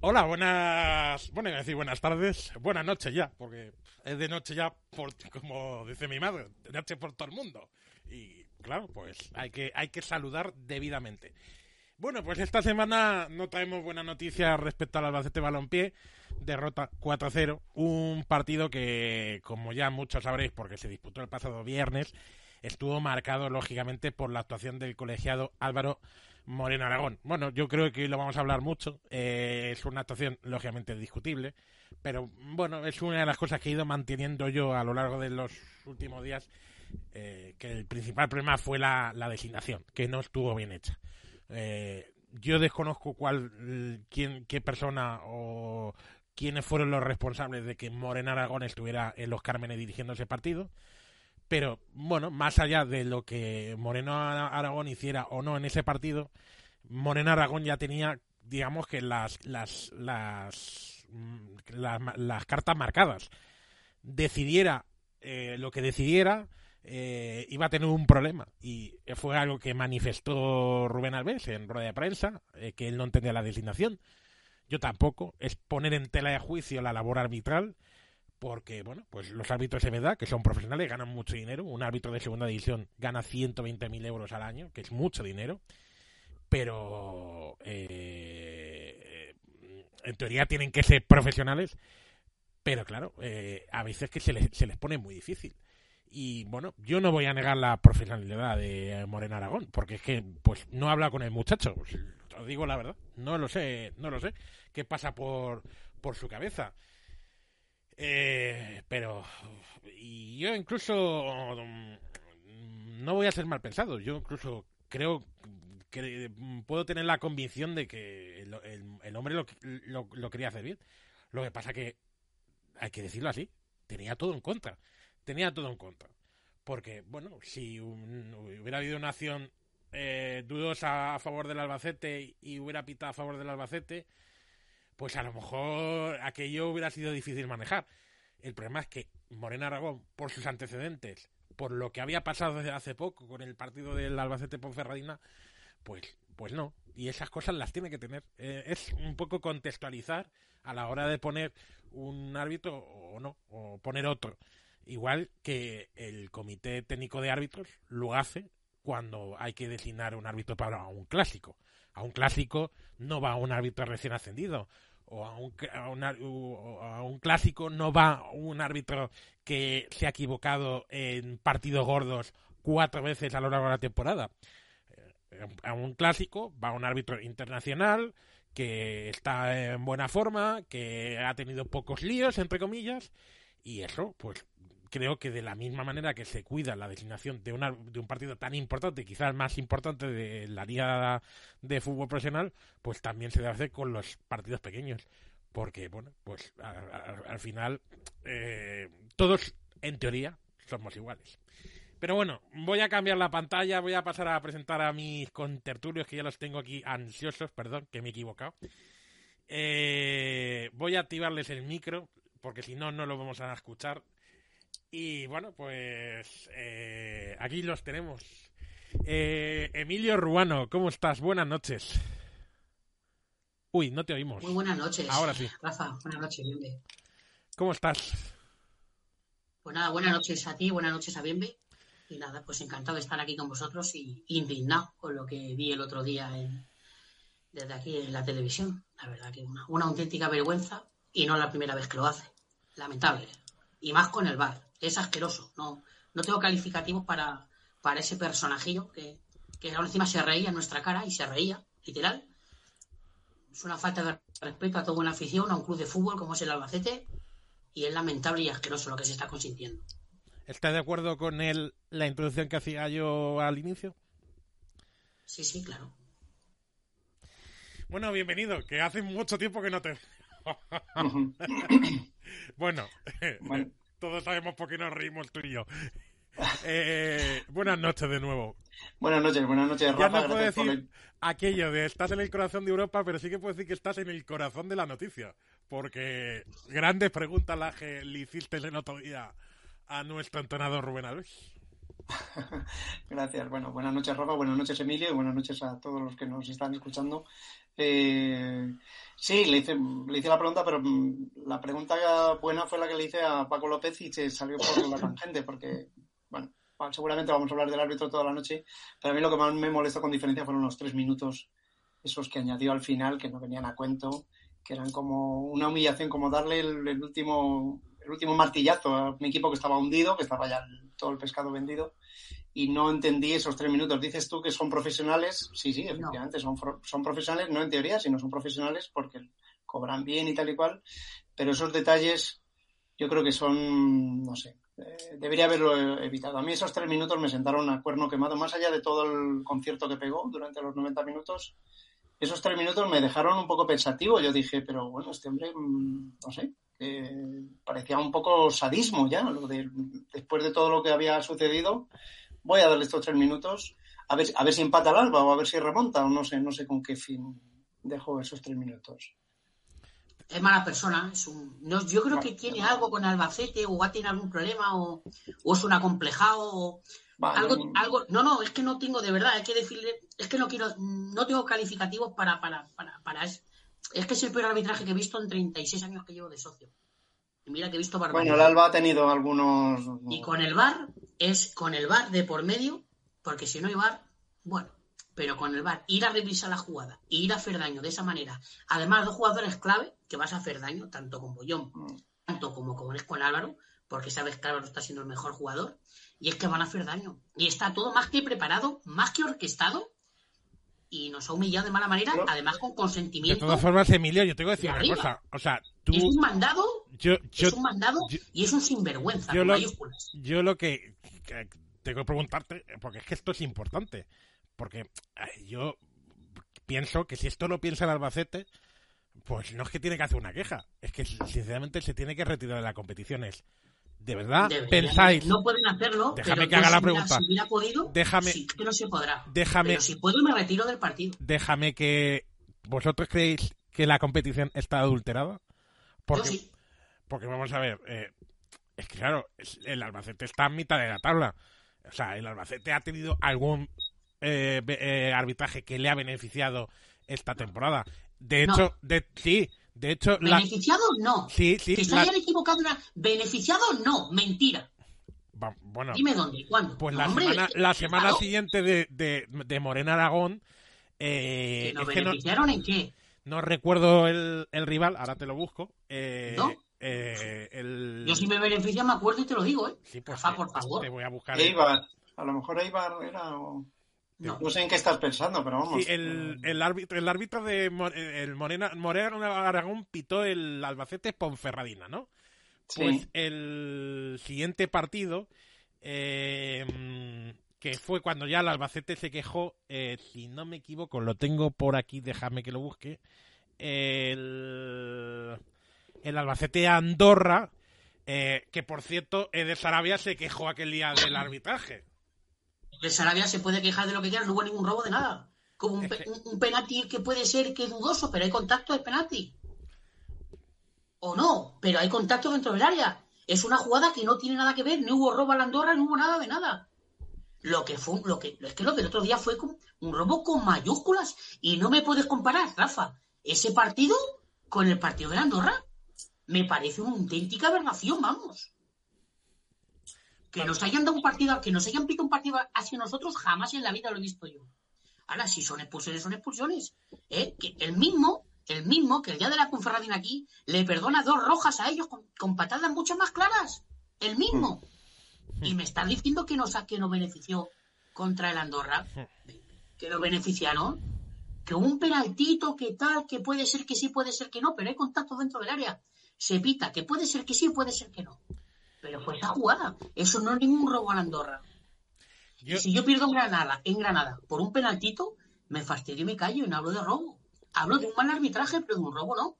Hola, buenas. Bueno, iba a decir buenas tardes. Buenas noches ya, porque es de noche ya, por, como dice mi madre, de noche por todo el mundo. Y claro, pues hay que, hay que saludar debidamente. Bueno, pues esta semana no traemos buenas noticias respecto al Albacete Balompié. Derrota 4-0. Un partido que, como ya muchos sabréis, porque se disputó el pasado viernes, estuvo marcado lógicamente por la actuación del colegiado Álvaro Moreno Aragón. Bueno, yo creo que lo vamos a hablar mucho. Eh, es una actuación lógicamente discutible, pero bueno, es una de las cosas que he ido manteniendo yo a lo largo de los últimos días. Eh, que el principal problema fue la, designación, que no estuvo bien hecha. Eh, yo desconozco cuál, quién, qué persona o quiénes fueron los responsables de que Moreno Aragón estuviera en los Cármenes dirigiendo ese partido. Pero bueno, más allá de lo que Moreno Aragón hiciera o no en ese partido, Moreno Aragón ya tenía, digamos que las, las, las, mm, las, cartas marcadas. Decidiera eh, lo que decidiera, eh, iba a tener un problema. Y fue algo que manifestó Rubén Alves en rueda de prensa, eh, que él no entendía la designación. Yo tampoco. Es poner en tela de juicio la labor arbitral porque, bueno, pues los árbitros de verdad, que son profesionales, ganan mucho dinero. Un árbitro de segunda división gana 120.000 euros al año, que es mucho dinero. Pero, eh, en teoría tienen que ser profesionales. Pero claro, eh, a veces que se les, se les pone muy difícil. Y bueno, yo no voy a negar la profesionalidad de Moreno Aragón, porque es que pues no habla con el muchacho. Os digo la verdad, no lo sé, no lo sé. ¿Qué pasa por, por su cabeza? Eh, pero yo incluso mm, no voy a ser mal pensado. Yo incluso creo que puedo tener la convicción de que el, hombre lo, lo, quería hacer bien. Lo que pasa que, hay que decirlo así, tenía todo en contra. Tenía todo en contra. Porque, bueno, si hubiera habido una acción eh, dudosa a favor del Albacete y hubiera pitado a favor del Albacete, pues a lo mejor aquello hubiera sido difícil manejar. El problema es que Morena Aragón, por sus antecedentes, por lo que había pasado desde hace poco con el partido del Albacete Ponferradina, pues, pues no. Y esas cosas las tiene que tener. Eh, es un poco contextualizar a la hora de poner un árbitro o no, o poner otro. Igual que el Comité Técnico de Árbitros lo hace cuando hay que designar un árbitro para un clásico. A un clásico no va un árbitro recién ascendido o a un, a, un, clásico no va un árbitro que se ha equivocado en partidos gordos cuatro veces a lo largo de la temporada. Eh, a un clásico va un árbitro internacional que está en buena forma, que ha tenido pocos líos, entre comillas, y eso, pues creo que de la misma manera que se cuida la designación de, una, de un partido tan importante, quizás más importante de la liga de fútbol profesional, pues también se debe hacer con los partidos pequeños. Porque, bueno, pues al final eh, todos, en teoría, somos iguales. Pero bueno, voy a cambiar la pantalla, voy a pasar a presentar a mis contertulios, que ya los tengo aquí ansiosos, perdón, que me he equivocado. Eh, voy a activarles el micro, porque si no, no lo vamos a escuchar. Y bueno, pues eh, aquí los tenemos. Eh, Emilio Ruano, ¿cómo estás? Buenas noches. Uy, no te oímos. Muy buenas noches. Ahora sí. Rafa, buenas noches, Bienve. ¿Cómo estás? Pues nada, buenas noches a ti, buenas noches a Bienve. Y nada, pues encantado de estar aquí con vosotros y indignado con lo que vi el otro día desde aquí en la televisión. La verdad que una, una auténtica vergüenza y no la primera vez que lo hace. Lamentable. Y más con el bar es asqueroso. No, no tengo calificativos para, para ese personajillo que, que ahora encima se reía en nuestra cara y se reía, literal. Es una falta de respeto a toda una afición, a un club de fútbol como es el Albacete, y es lamentable y asqueroso lo que se está consintiendo. ¿Estás de acuerdo con él, la introducción que hacía yo al inicio? Sí, sí, claro. Bueno, bienvenido, que hace mucho tiempo que no te... bueno, bueno, todos sabemos por qué nos reímos tú y yo. Eh, buenas noches de nuevo. Buenas noches, buenas noches, Rafa. Ya no puedo decir aquello de estás en el corazón de Europa, pero sí que puedo decir que estás en el corazón de la noticia. Porque grandes preguntas las que le hiciste el otro día a nuestro entrenador Rubén Alves. Gracias. Bueno, buenas noches, Rafa. Buenas noches, Emilio. Y buenas noches a todos los que nos están escuchando. Eh, Sí, le hice, le hice la pregunta, pero mm, la pregunta buena fue la que le hice a Paco López y se salió por la tangente, porque, bueno, seguramente vamos a hablar del árbitro toda la noche, pero a mí lo que más me molestó con diferencia fueron los tres minutos, esos que añadió al final, que no venían a cuento, que eran como una humillación, como darle el, último el último martillazo a un equipo que estaba hundido, que estaba ya todo el pescado vendido, y no entendí esos tres minutos. Dices tú que son profesionales, sí, sí, efectivamente, son, son profesionales, no en teoría, sino son profesionales porque cobran bien y tal y cual, pero esos detalles yo creo que son, no sé, eh, debería haberlo evitado. A mí esos tres minutos me sentaron a cuerno quemado, más allá de todo el concierto que pegó durante los 90 minutos. Esos tres minutos me dejaron un poco pensativo. Yo dije, pero bueno, este hombre, mm, no sé, eh, parecía un poco sadismo ya, lo de, después de todo lo que había sucedido voy a darle estos tres minutos a ver, a ver si empata el Alba o a ver si remonta o no sé, no sé con qué fin dejo esos tres minutos. Es mala persona, es un, no, yo creo que tiene algo con Albacete o va a tener algún problema o, es un acomplejado o algo, algo, no, no, es que no tengo de verdad, hay que decirle, es que no quiero, no tengo calificativos para, para, para, para es, es que es el peor arbitraje que he visto en 36 años que llevo de socio. Y mira que he visto Bueno, el Alba ha tenido algunos. Y con el bar es con el bar de por medio, porque si no hay bar, bueno, pero con el bar, ir a revisar la jugada y ir a hacer daño de esa manera. Además, dos jugadores clave que vas a hacer daño, tanto con Bollón, mm. tanto como con, con Álvaro, porque sabes que Álvaro está siendo el mejor jugador, y es que van a hacer daño. Y está todo más que preparado, más que orquestado, y nos ha humillado de mala manera, además con consentimiento. De todas formas, Emilio, yo tengo que decir una cosa. O sea, tú... Es un mandado, es un mandado y es un sinvergüenza, yo lo, Yo lo que, tengo que preguntarte, porque es que esto es importante, porque yo pienso que si esto lo piensa el Albacete, pues no es que tiene que hacer una queja, es que sinceramente se tiene que retirar de las competiciones. ¿De verdad pensáis? No pueden hacerlo. Déjame que haga la pregunta. Si hubiera podido, déjame, sí que no se podrá. Déjame, pero si puedo, me retiro del partido. Déjame que. ¿Vosotros creéis que la competición está adulterada? Porque, sí. Porque vamos a ver. Eh, es que claro, el Albacete está en mitad de la tabla. O sea, el Albacete ha tenido algún eh, eh, arbitraje que le ha beneficiado esta temporada. De hecho, de, sí, de hecho, beneficiado no. Sí, sí. Que se hayan equivocado. Una... Beneficiado no, mentira. bueno, Dime dónde, cuándo. Pues la semana, la semana siguiente de, de, de, Morena Aragón. Eh, ¿Que beneficiaron en qué? No recuerdo el, el, rival, ahora te lo busco. Eh, ¿No? Eh, el... Yo si me beneficia me acuerdo y te lo digo, ¿eh? Sí, pues por favor. Te voy a buscar. A lo mejor Eibar era. No. sé en qué estás pensando, pero vamos. Sí, el, el, árbitro, el árbitro de el Morena, Morena Aragón pitó el Albacete Ponferradina, ¿no? Pues el siguiente partido, eh, que fue cuando ya el Albacete se quejó, eh, si no me equivoco, lo tengo por aquí, déjame que lo busque. El, el Albacete Andorra, eh, que por cierto, de Sarabia se quejó aquel día del arbitraje de Sarabia se puede quejar de lo que quiera, no hubo ningún robo de nada. Como un, un, penalti que puede ser que dudoso, pero hay contacto de penalti. O no, pero hay contacto dentro del área. Es una jugada que no tiene nada que ver, no hubo robo a la Andorra, no hubo nada de nada. Lo que fue, lo que, es que lo del otro día fue un robo con mayúsculas y no me puedes comparar, Rafa, ese partido con el partido de la Andorra. Me parece una auténtica aberración, vamos. Que nos hayan dado un partido, que nos hayan pedido un partido hacia nosotros, jamás en la vida lo he visto yo. Ahora, si son expulsiones, son expulsiones. ¿eh? Que el mismo, el mismo, que el día de la Conferradina aquí, le perdona dos rojas a ellos con, patadas mucho más claras. El mismo. Hmm. Y me están diciendo que nos, que nos benefició contra el Andorra. Hmm. Que nos beneficiaron. Que un penaltito, que tal, que puede ser que sí, puede ser que no, pero hay contacto dentro del área. Se pita, que puede ser que sí, puede ser que no. Pero fue esa jugada. Eso no es ningún robo a la Andorra. si yo pierdo en Granada, en Granada por un penaltito, me fastidio y me callo y no hablo de robo. Hablo de un mal arbitraje, pero de un robo no.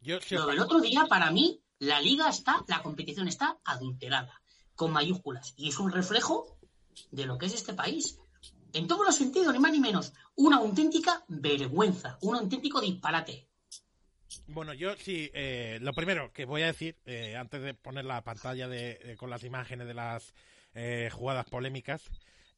Yo, el otro día, para mí, la liga está, la competición está adulterada, con mayúsculas. Y es un reflejo de lo que es este país. En todos los sentidos, ni más ni menos. Una auténtica vergüenza, un auténtico disparate. Bueno, yo sí, eh, lo primero que voy a decir, eh, antes de poner la pantalla de, con las imágenes de las eh, jugadas polémicas,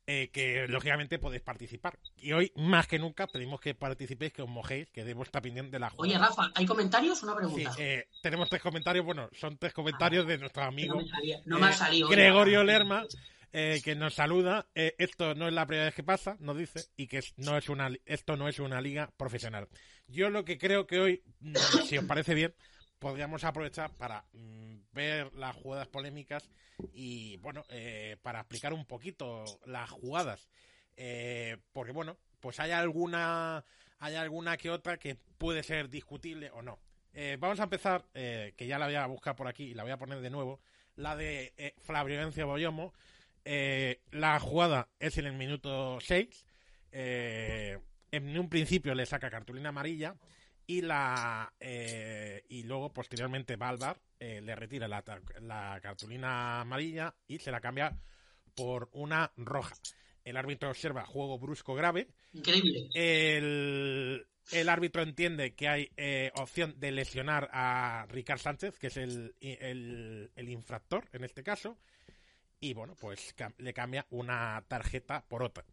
eh, que lógicamente podéis participar. Y hoy, más que nunca, pedimos que participéis, que os mojéis, que debo estar pendiente de la jugada. Oye, Rafa, ¿hay comentarios o una pregunta? eh, tenemos tres comentarios, bueno, son tres comentarios de nuestro Que amigo no me salía- no me eh, salido. Gregorio. Lerma, eh, que nos saluda. Eh, esto no es la primera vez que pasa, nos dice, y que no es una, esto no es una liga profesional. Yo lo que creo que hoy, mm, si os parece bien, podríamos aprovechar para mm, ver las jugadas polémicas y, bueno, eh, para explicar un poquito las jugadas. Eh, porque, bueno, pues hay alguna, hay alguna que otra que puede ser discutible o no. Eh, vamos a empezar, que ya la voy a buscar por aquí y la voy a poner de nuevo, la de Flaviolencia Boyomo. La jugada es en el minuto 6. eh, en un principio le saca cartulina amarilla y la eh, y luego posteriormente va al bar, eh, le retira la, la cartulina amarilla y se la cambia por una roja. El árbitro observa juego brusco grave. Increíble. El, el árbitro entiende que hay eh, opción de lesionar a Ricard Sánchez, que es el, el- el infractor en este caso. Y bueno, pues cam- le cambia una tarjeta por otra.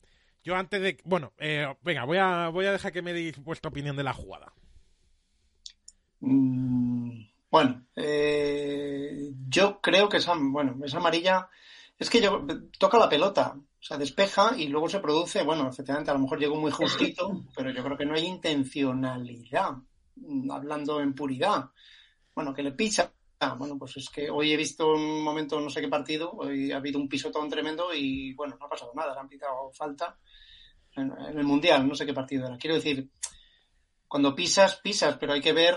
Yo antes de... Bueno, eh, venga, voy a, voy a dejar que me deis vuestra opinión de la jugada. Mm, Bueno, eh, yo creo que esa, bueno, esa amarilla es que yo, toca la pelota, o sea, despeja y luego se produce, bueno, efectivamente, a lo mejor llegó muy justito, pero yo creo que no hay intencionalidad, mm, hablando en puridad. Bueno, que le pisa. Ah, bueno, pues es que hoy he visto un momento, no sé qué partido, hoy ha habido un pisotón tremendo y bueno, no ha pasado nada, le han pitado falta en, el Mundial, no sé qué partido era. Quiero decir, cuando pisas, pisas, pero hay que ver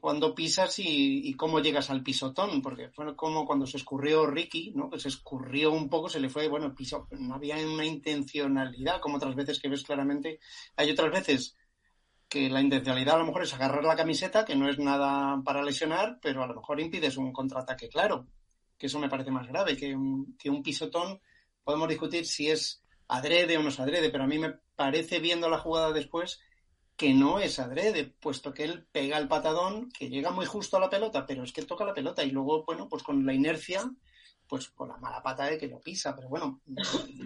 cuándo pisas y, y cómo llegas al pisotón, porque fue como cuando se escurrió Ricky, ¿no? Se escurrió un poco, se le fue, bueno, pisó, no había una intencionalidad, como otras veces que ves claramente. Hay otras veces que la intencionalidad a lo mejor es agarrar la camiseta, que no es nada para lesionar, pero a lo mejor impides un contraataque claro, que eso me parece más grave, que que un pisotón, podemos discutir si es adrede o no es adrede, pero a mí me parece viendo la jugada después que no es adrede, puesto que él pega el patadón, que llega muy justo a la pelota, pero es que toca la pelota y luego, bueno, pues con la inercia, pues con la mala pata de que lo pisa, pero bueno,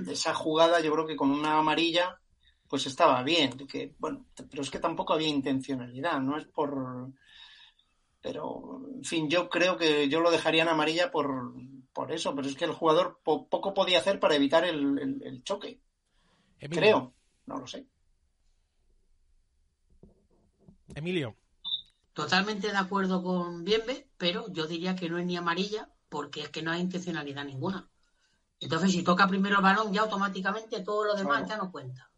esa jugada yo creo que con una amarilla, pues estaba bien, que, bueno, pero es que tampoco había intencionalidad, no es por... Pero, en fin, yo creo que yo lo dejaría en amarilla por, por eso, pero es que el jugador po- poco podía hacer para evitar el, el- el choque, Emilio, creo, no lo sé. Emilio, Totalmente de acuerdo con Bienve, pero yo diría que no es ni amarilla porque es que no hay intencionalidad ninguna. Entonces, si toca primero el balón, ya automáticamente todo lo demás Claro. ya no cuenta.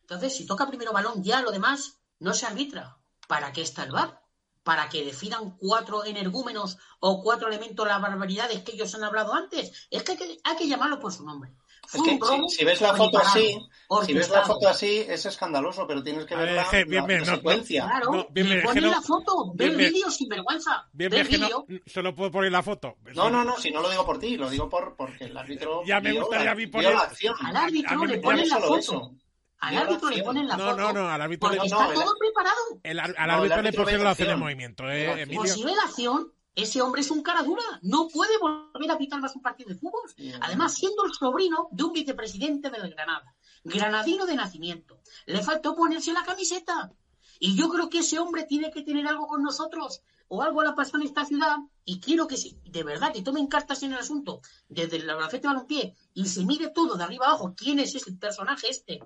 Entonces, si toca primero balón, ya lo demás no se arbitra. ¿Para qué está el VAR? ¿Para que decidan cuatro energúmenos o cuatro elementos las barbaridades que ellos han hablado antes? Es que hay que, hay que llamarlo por su nombre. Si, si ves la foto así, si ves la foto así, es escandaloso, pero tienes que ver la, bien, bien, no, secuencia. Claro, No, bien, bien, no- la foto, ve bien, el bien. vídeo sin vergüenza. bien que no, vídeo. solo puedo poner la foto. No, no, no, si no lo digo por ti, lo digo por porque el árbitro Ya me gustaría la, a mí poner- la acción. Al A árbitro mí le ponen la foto. eso. Al árbitro le acción. ponen la No, foto. no, no, al árbitro le- No, está el- todo preparado. El, al No, árbitro le pusieron la opción de acción. movimiento, eh. Pues si ve la acción, ese hombre es un cara dura. No puede volver a pitar más un partido de fútbol. Además, siendo el sobrino de un vicepresidente del Granada. Granadino de nacimiento. Le faltó ponerse la camiseta. Y yo creo que ese hombre tiene que tener algo con nosotros. O algo le ha pasado en esta ciudad. Y quiero que, sí, de verdad, que tomen cartas en el asunto. Desde el Albacete Balompié. Y se mire todo de arriba abajo. ¿Quién es ese personaje este?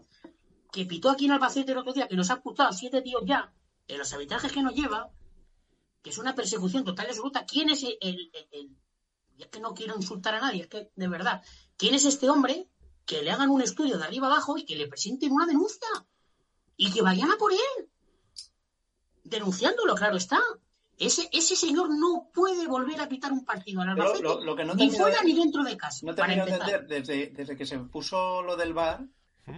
Que pitó aquí en Albacete el otro día. Que nos ha ocultado siete tíos ya. En los arbitrajes que nos lleva que es una persecución total y absoluta. ¿Quién es el, el- el- el- y es que no quiero insultar a nadie, es que de verdad, ¿quién es este hombre que le hagan un estudio de arriba abajo y que le presenten una denuncia? Y que vayan a por él. Denunciándolo, claro está. Ese, ese señor no puede volver a pitar un partido al Albacete, lo, lo que no ni fuera de- ni dentro de casa. no para de empezar. entender, desde, desde que se puso lo del Ujú.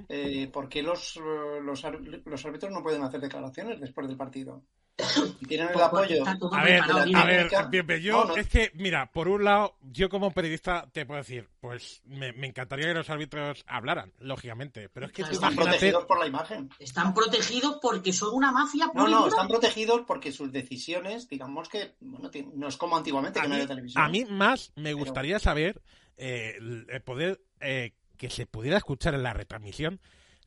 Eh, ¿por qué los, eh, los, árbitros no pueden hacer declaraciones después del partido? Tienen el Pues, apoyo. A ver, a ver, técnica- bien, bien, yo, No, no. es que, mira, por un lado, yo como periodista te puedo decir, pues me, me encantaría que los árbitros hablaran, lógicamente, pero es que Están imagínate, protegidos por la imagen. Están protegidos porque son una mafia No, no, están protegidos porque sus decisiones, digamos que, bueno, no es como antiguamente a que no mí, había televisión. a mí más me gustaría saber eh, el- el poder eh, que se pudiera escuchar en la retransmisión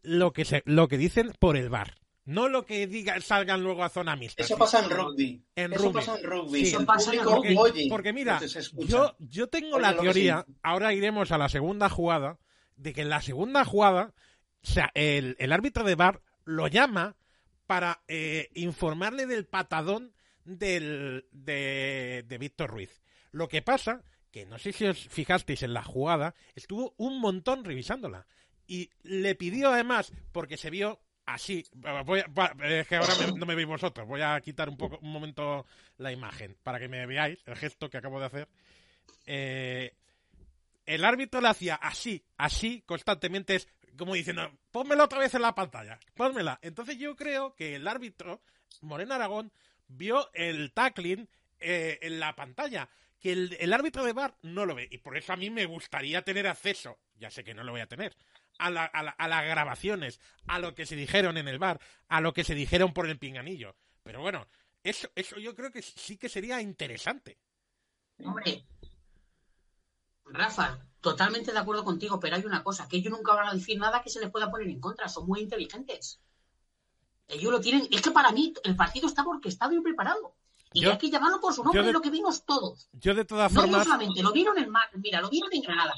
lo que se, lo que dicen por el bar. No lo que digan, salgan luego a zona mixta. Eso pasa en rugby. En Eso rugby. pasa en rugby. Sí. Eso pasa en público rugby. oye, Porque mira, yo, yo tengo Oye, la teoría, sí. ahora iremos a la segunda jugada, de que en la segunda jugada, o sea, el, el árbitro de bar lo llama para eh, informarle del patadón del, de, de Víctor Ruiz. Lo que pasa, que no sé si os fijasteis en la jugada, estuvo un montón revisándola. Y le pidió además, porque se vio así, voy a- es que ahora me- no me veis vosotros, voy a quitar un poco un momento la imagen para que me veáis el gesto que acabo de hacer. Eh, el árbitro le hacía así, así constantemente, es como diciendo, pónmela otra vez en la pantalla, pónmela. Entonces yo creo que el árbitro, Moreno Aragón, vio el tackling eh, en la pantalla, que el, el árbitro de bar no lo ve. Y por eso a mí me gustaría tener acceso, ya sé que no lo voy a tener, a, la- a la- a las grabaciones, a lo que se dijeron en el bar, a lo que se dijeron por el pinganillo. Pero bueno, eso, eso yo creo que sí que sería interesante. Hombre, Rafa, totalmente de acuerdo contigo, pero hay una cosa, que ellos nunca van a decir nada que se les pueda poner en contra, son muy inteligentes. Ellos lo tienen, es que para mí el partido estaba orquestado y preparado. Y Yo- hay que llamarlo por su nombre, de- es lo que vimos todos. Yo de todas No formas... solamente, lo vieron en Mar, mira, lo vieron en Granada.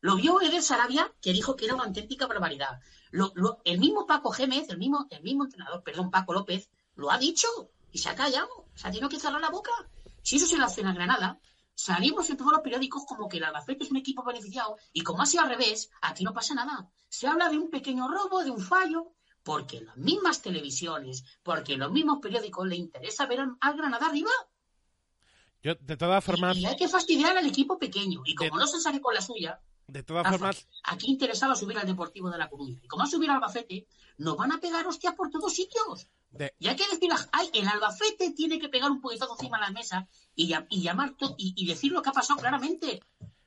Lo vio Eder Sarabia, que dijo que era una auténtica barbaridad. Lo- lo- el mismo Paco Gémez, el mismo, el mismo entrenador, perdón, Paco López, lo ha dicho y se ha callado. Se ha tenido que cerrar la boca. Si eso se lo hacen a Granada, salimos en todos los periódicos como que el Albacete es un equipo beneficiado y como ha sido al revés, aquí no pasa nada. Se habla de un pequeño robo, de un fallo, porque las mismas televisiones, porque los mismos periódicos le interesa ver al, Granada arriba. Yo, de todas formas, Y hay que fastidiar al equipo pequeño. Y como De- no se sale con la suya, de todas Rafa, formas, aquí interesaba subir al Deportivo de la Coruña. Y como ha subido al Albacete, nos van a pegar hostias por todos sitios. de, Y hay que decir, ay, el Albacete tiene que pegar un puñetazo encima de la mesa y, llam- y llamar y, y decir lo que ha pasado claramente.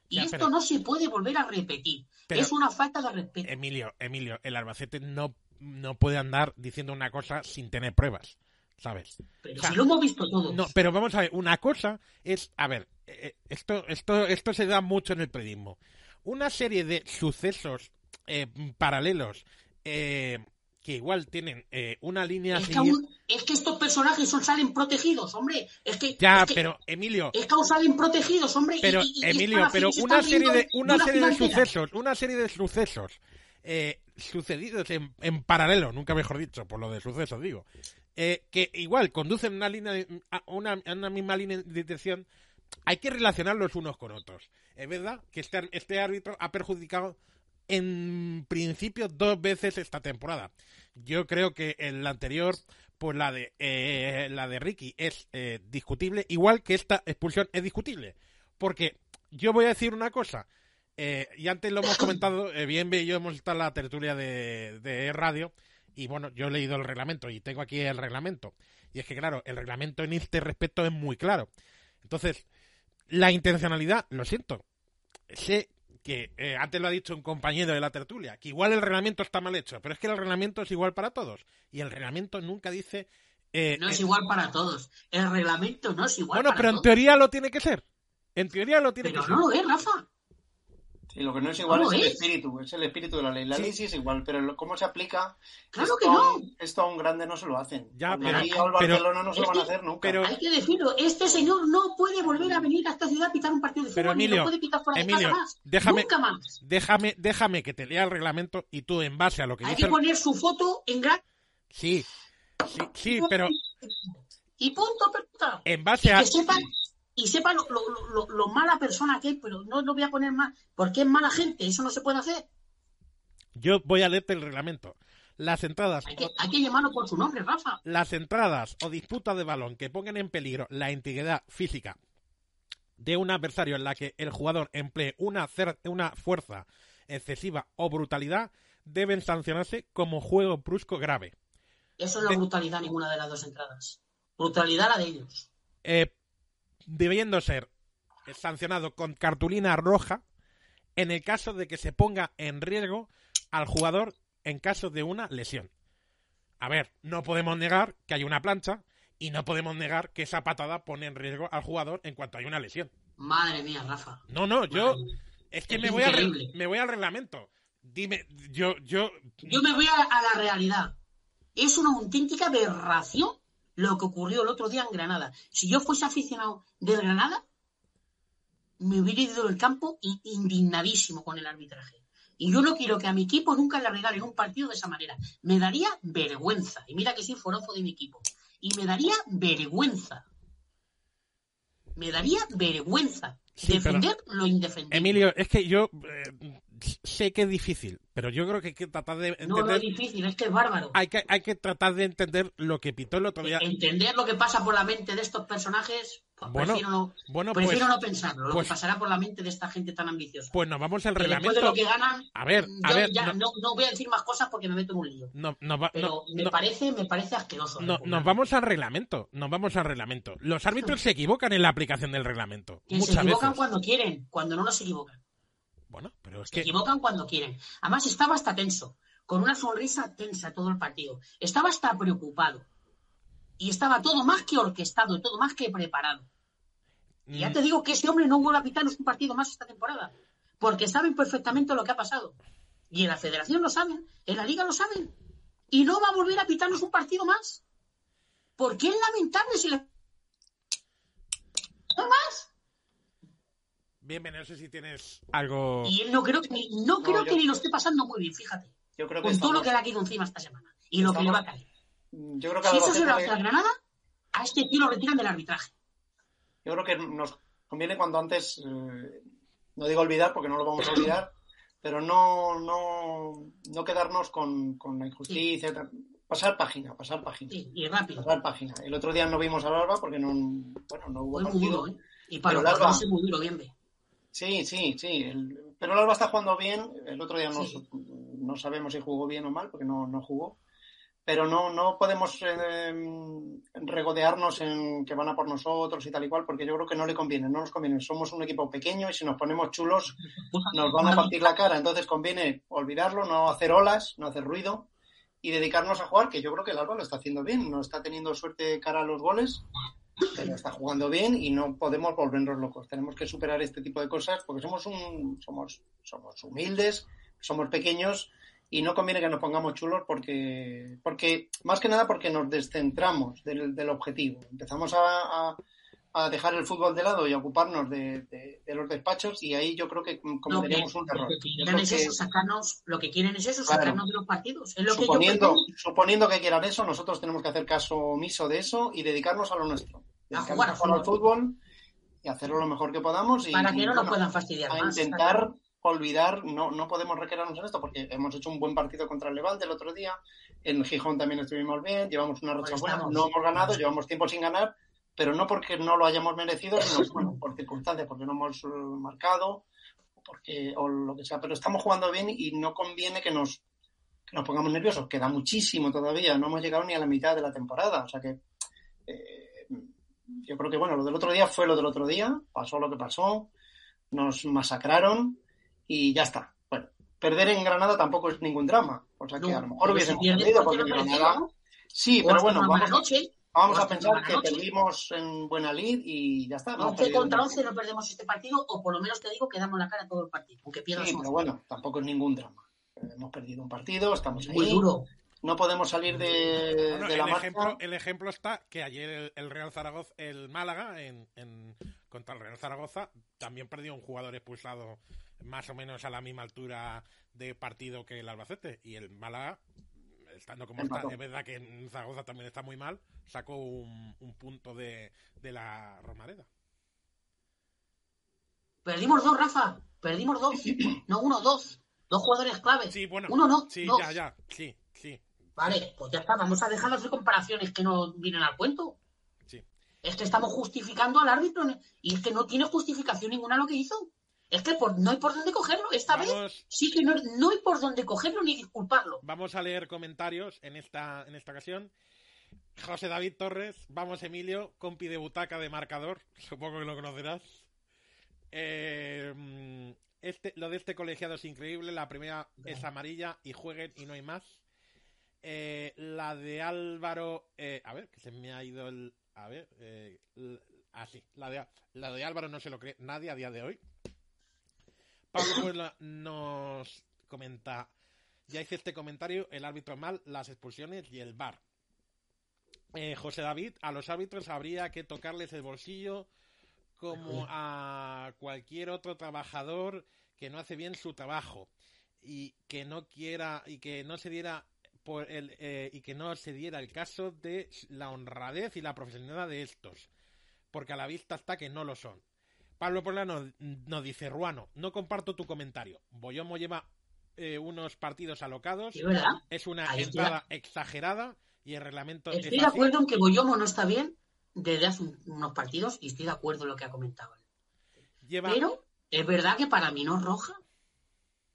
Y Ya, esto pero- no se puede volver a repetir. Pero- es una falta de respeto. Emilio, Emilio, el Albacete no, no puede andar diciendo una cosa sin tener pruebas, ¿sabes? Pero o sea, si lo hemos visto todos. No, pero vamos a ver, una cosa es, a ver, eh, esto, esto, esto se da mucho en el periodismo. Una serie de sucesos eh, paralelos eh, que igual tienen eh, una línea es, que aún- es que estos personajes son, salen protegidos, hombre. Es que, Ya, es que- pero Emilio, es que aún salen protegidos, hombre. pero y- y Emilio, pero una serie de una una serie de sucesos, una serie de sucesos eh, sucedidos en, en paralelo, nunca mejor dicho, por lo de sucesos digo, eh, que igual conducen una línea a una, una misma línea de dirección, hay que relacionarlos unos con otros. Es verdad que este, este árbitro ha perjudicado en principio dos veces esta temporada. Yo creo que en la anterior, pues la de eh, la de Ricky es eh, discutible, igual que esta expulsión es discutible. Porque yo voy a decir una cosa, eh, y antes lo hemos comentado, eh, bien y yo hemos estado en la tertulia de, de radio, y bueno, yo he leído el reglamento y tengo aquí el reglamento. Y es que, claro, el reglamento en este respecto es muy claro. Entonces, la intencionalidad, lo siento, sé que eh, antes lo ha dicho un compañero de la tertulia, que igual el reglamento está mal hecho, pero es que el reglamento es igual para todos. Y el reglamento nunca dice... eh, No es igual para todos. El reglamento no es igual bueno, para pero en todos. teoría lo tiene que ser. En teoría lo tiene Pero que ser. no lo es, Rafa. Sí, lo que no es igual ¿Cómo es el es? espíritu, es el espíritu de la ley. La Sí. ley sí es igual, pero lo- cómo se aplica, Claro esto, que no. esto a un grande no se lo hacen. Ya, pero- o al pero- Barcelona no se lo van a hacer nunca. pero- Hay que decirlo. Este señor no puede volver a venir a esta ciudad a pitar un partido de fútbol. Pero Emilio, lo puede pitar fuera de Emilio, casa más. déjame- Nunca más. Déjame, déjame que te lea el reglamento y tú, en base a lo que Hay dice... que el- poner su foto en gran... Sí, sí, sí, pero Y punto, pelota. en base a... Que sepan, y sepan lo, lo- lo- lo mala persona que es, pero no lo voy a poner más, porque es mala gente, eso no se puede hacer. Yo voy a leerte el reglamento. Las entradas, Hay que, hay que llamarlo por su nombre, Rafa. las entradas o disputas de balón que pongan en peligro la integridad física de un adversario en la que el jugador emplee una, fuerza excesiva o brutalidad deben sancionarse como juego brusco grave. Eso no es De- brutalidad ninguna de las dos entradas. Brutalidad la de ellos. Eh, debiendo ser sancionado con cartulina roja en el caso de que se ponga en riesgo al jugador en caso de una lesión. A ver, no podemos negar que hay una plancha y no podemos negar que esa patada pone en riesgo al jugador en cuanto hay una lesión. Madre mía, Rafa. No, no, yo Madre es que Es me voy, al, me voy al reglamento. Dime, yo, yo. Yo me voy a, a la realidad. Es una auténtica aberración lo que ocurrió el otro día en Granada. Si yo fuese aficionado del Granada, me hubiera ido del campo indignadísimo con el arbitraje. Y yo no quiero que a mi equipo nunca le regalen un partido de esa manera. Me daría vergüenza. Y mira que soy forofo de mi equipo. Y me daría vergüenza. Me daría vergüenza Sí, pero- defender lo indefendible. Emilio, es que yo eh, sé que es difícil, pero yo creo que hay que tratar de no, no entender. es difícil, es que es bárbaro. hay, que, hay que tratar de entender lo que pitó el otro día. Entender lo que pasa por la mente de estos personajes, pues Bueno, prefiero, no, bueno, prefiero pues- no pensarlo. Lo pues- que pasará por la mente de esta gente tan ambiciosa. Pues nos vamos al Que después reglamento. de lo que ganan, A ver, a yo ver, ya no- no, no voy a decir más cosas porque me meto en un lío. No, va- Pero no- me no- parece, me parece asqueroso. no- nos vamos al reglamento. Nos vamos al reglamento. Los árbitros se equivocan en la aplicación del reglamento. Que se muchas equivocan veces. cuando quieren, cuando no nos equivocan. Bueno, pero es Se que. equivocan cuando quieren. Además, estaba hasta tenso, con una sonrisa tensa todo el partido. Estaba hasta preocupado. Y estaba todo más que orquestado, todo más que preparado. Y ya mm, te digo que ese hombre no vuelve a pitarnos un partido más esta temporada. Porque saben perfectamente lo que ha pasado. Y en la federación lo saben, en la liga lo saben. Y no va a volver a pitarnos un partido más. Porque es lamentable si le... No más. Bien, bien, no sé si tienes algo. Y él no creo que ni, no No, creo yo- que ni lo esté pasando muy bien, fíjate. Yo creo que Con todo lo que le ha caído encima esta semana. Y lo que le va a caer. yo creo que Si eso se lo hace a Granada, a este tío lo retiran del arbitraje. Yo creo que nos conviene cuando antes, eh, no digo olvidar porque no lo vamos a olvidar, pero no, no, no quedarnos con, con la injusticia. Pasar página, pasar página. Sí, y rápido. Pasar página. El otro día no vimos al Alba porque no, bueno, no hubo Fue muy partido. duro, ¿eh? Y para los Alba- muy duro, bien ve. Sí, sí, sí. El- pero el Alba está jugando bien. El otro día no, Sí. no sabemos si jugó bien o mal porque no, no jugó. Pero no, no podemos eh, regodearnos en que van a por nosotros y tal y cual, porque yo creo que no le conviene, no nos conviene. Somos un equipo pequeño y si nos ponemos chulos nos van a partir la cara. Entonces conviene olvidarlo, no hacer olas, no hacer ruido y dedicarnos a jugar, que yo creo que el Alba lo está haciendo bien. No está teniendo suerte cara a los goles, está jugando bien y no podemos volvernos locos. Tenemos que superar este tipo de cosas porque somos un, somos, somos humildes, somos pequeños y no conviene que nos pongamos chulos porque, porque más que nada porque nos descentramos del, objetivo. Empezamos a- a dejar el fútbol de lado y a ocuparnos de, de- de los despachos y ahí yo creo que que, cometeríamos un error. lo que quieren es eso, sacarnos, lo que quieren es eso, Claro. sacarnos de los partidos. Es lo que suponiendo, suponiendo que quieran eso, nosotros tenemos que hacer caso omiso de eso y dedicarnos a lo nuestro. Dedicarnos jugar al fútbol y hacerlo lo mejor que podamos. Y, para que no nos puedan fastidiar a más. intentar olvidar, no, no podemos requerarnos en esto porque hemos hecho un buen partido contra el Levante el otro día, en Gijón también estuvimos bien, llevamos una racha Pues buena, no hemos ganado, llevamos tiempo sin ganar, pero no porque no lo hayamos merecido, sino bueno, por circunstancias, porque no hemos eh, marcado o porque, o lo que sea, pero estamos jugando bien y no conviene que nos, que nos pongamos nerviosos, queda muchísimo todavía, no hemos llegado ni a la mitad de la temporada, o sea que eh, yo creo que bueno, lo del otro día fue lo del otro día, pasó lo que pasó, nos masacraron y ya está. Bueno, perder en Granada tampoco es ningún drama, o sea que No, a lo mejor si perdido porque en Granada... Sí, pero bueno, vamos, noche. Vamos o a pensar que perdimos en buena lid y ya está. hemos 11 perdido contra un 11 no perdemos este partido, o por lo menos te digo que damos la cara todo el partido, aunque pierdas Sí, 11. pero bueno, tampoco es ningún drama. Hemos perdido un partido, estamos ahí. Muy duro. No podemos salir de, Bueno, de la el, marcha. ejemplo, el ejemplo está que ayer el, el Real Zaragoza, el Málaga, en, en- contra el Real Zaragoza, también perdió un jugador expulsado más o menos a la misma altura de partido que el Albacete. Y el Málaga, estando como está, es verdad que en Zaragoza también está muy mal, sacó un, un punto de, de la Romareda. Perdimos dos, Rafa. Perdimos dos. No uno, dos. Dos jugadores. Sí, bueno. Uno no, Sí, dos. ya, ya. Sí, sí. Vale, pues ya está. Vamos a dejar de hacer comparaciones que no vienen al cuento. Sí. Es que estamos justificando al árbitro y es que no tiene justificación ninguna lo que hizo. Es que por- no hay por dónde cogerlo. Esta vez sí que no, no hay por dónde cogerlo ni disculparlo. vamos a leer comentarios en esta, en esta ocasión. José David Torres, vamos Emilio, compi de butaca de marcador, supongo que lo conocerás. Eh, este, lo de este colegiado es increíble, la primera es amarilla y jueguen y no hay más. Eh, la de Álvaro, eh, a ver, que se me ha ido el... A ver, eh, l- ah, sí, la de, la de Álvaro no se lo cree nadie a día de hoy. Pablo Puebla nos comenta, ya hice este comentario, el árbitro mal, las expulsiones y el bar. Eh, José David, a los árbitros habría que tocarles el bolsillo como a cualquier otro trabajador que no hace bien su trabajo y que no quiera y que no se diera por el, eh, y que no se diera el caso de la honradez y la profesionalidad de estos, porque a la vista está que no lo son. Pablo Polano nos dice, Ruano, no comparto tu comentario. Boyomo lleva eh, unos partidos alocados, ¿Es verdad? es una Ahí entrada exagerada y el reglamento Estoy es de acuerdo en que Boyomo no está bien desde hace un- unos partidos y estoy de acuerdo en lo que ha comentado. Lleva, Pero es verdad que para mí no es roja.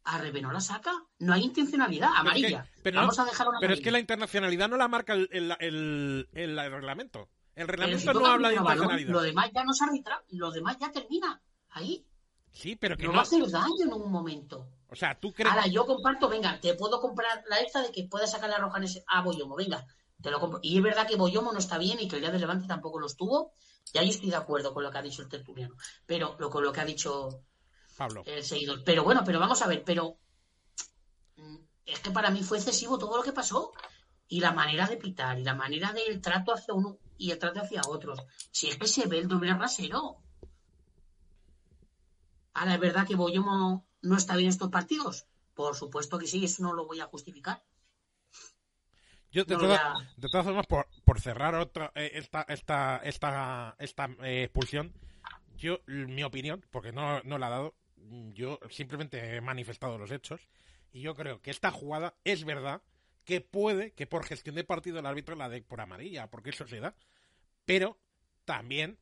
A la saca. No hay intencionalidad. Pero es que- Amarilla. no- Vamos a dejar una pero es que la amarilla. internacionalidad no la marca el, el, el- el- el reglamento. El reglamento si no habla de internacionalidad. Lo demás ya no se arbitra. Lo demás ya termina. Ahí. Sí, pero que No no. va a hacer daño en un momento. O sea, tú crees. Ahora yo comparto, venga, te puedo comprar la esta de que puedas sacar la roja en ese... a Boyomo, venga, te lo compro. Y es verdad que Boyomo no está bien y que el día del Levante tampoco lo estuvo. Y ahí estoy de acuerdo con lo que ha dicho el tertuliano. Pero lo, con lo que ha dicho Pablo. el seguidor. Pero bueno, pero vamos a ver, pero mm, es que para mí fue excesivo todo lo que pasó. Y la manera de pitar, y la manera del trato hacia uno y el trato hacia otros. Si es que se ve el doble rasero. Ahora, ¿es verdad que Boyomo no está bien en estos partidos? Por supuesto que sí, eso no lo voy a justificar. Yo, de, No, toda- de todas formas, por, por cerrar otra, eh, esta, esta, esta, esta eh, expulsión, yo, mi opinión, porque no, no la he dado, yo simplemente he manifestado los hechos, y yo creo que esta jugada es verdad que puede que por gestión de partido el árbitro la dé por amarilla, porque eso se da, pero también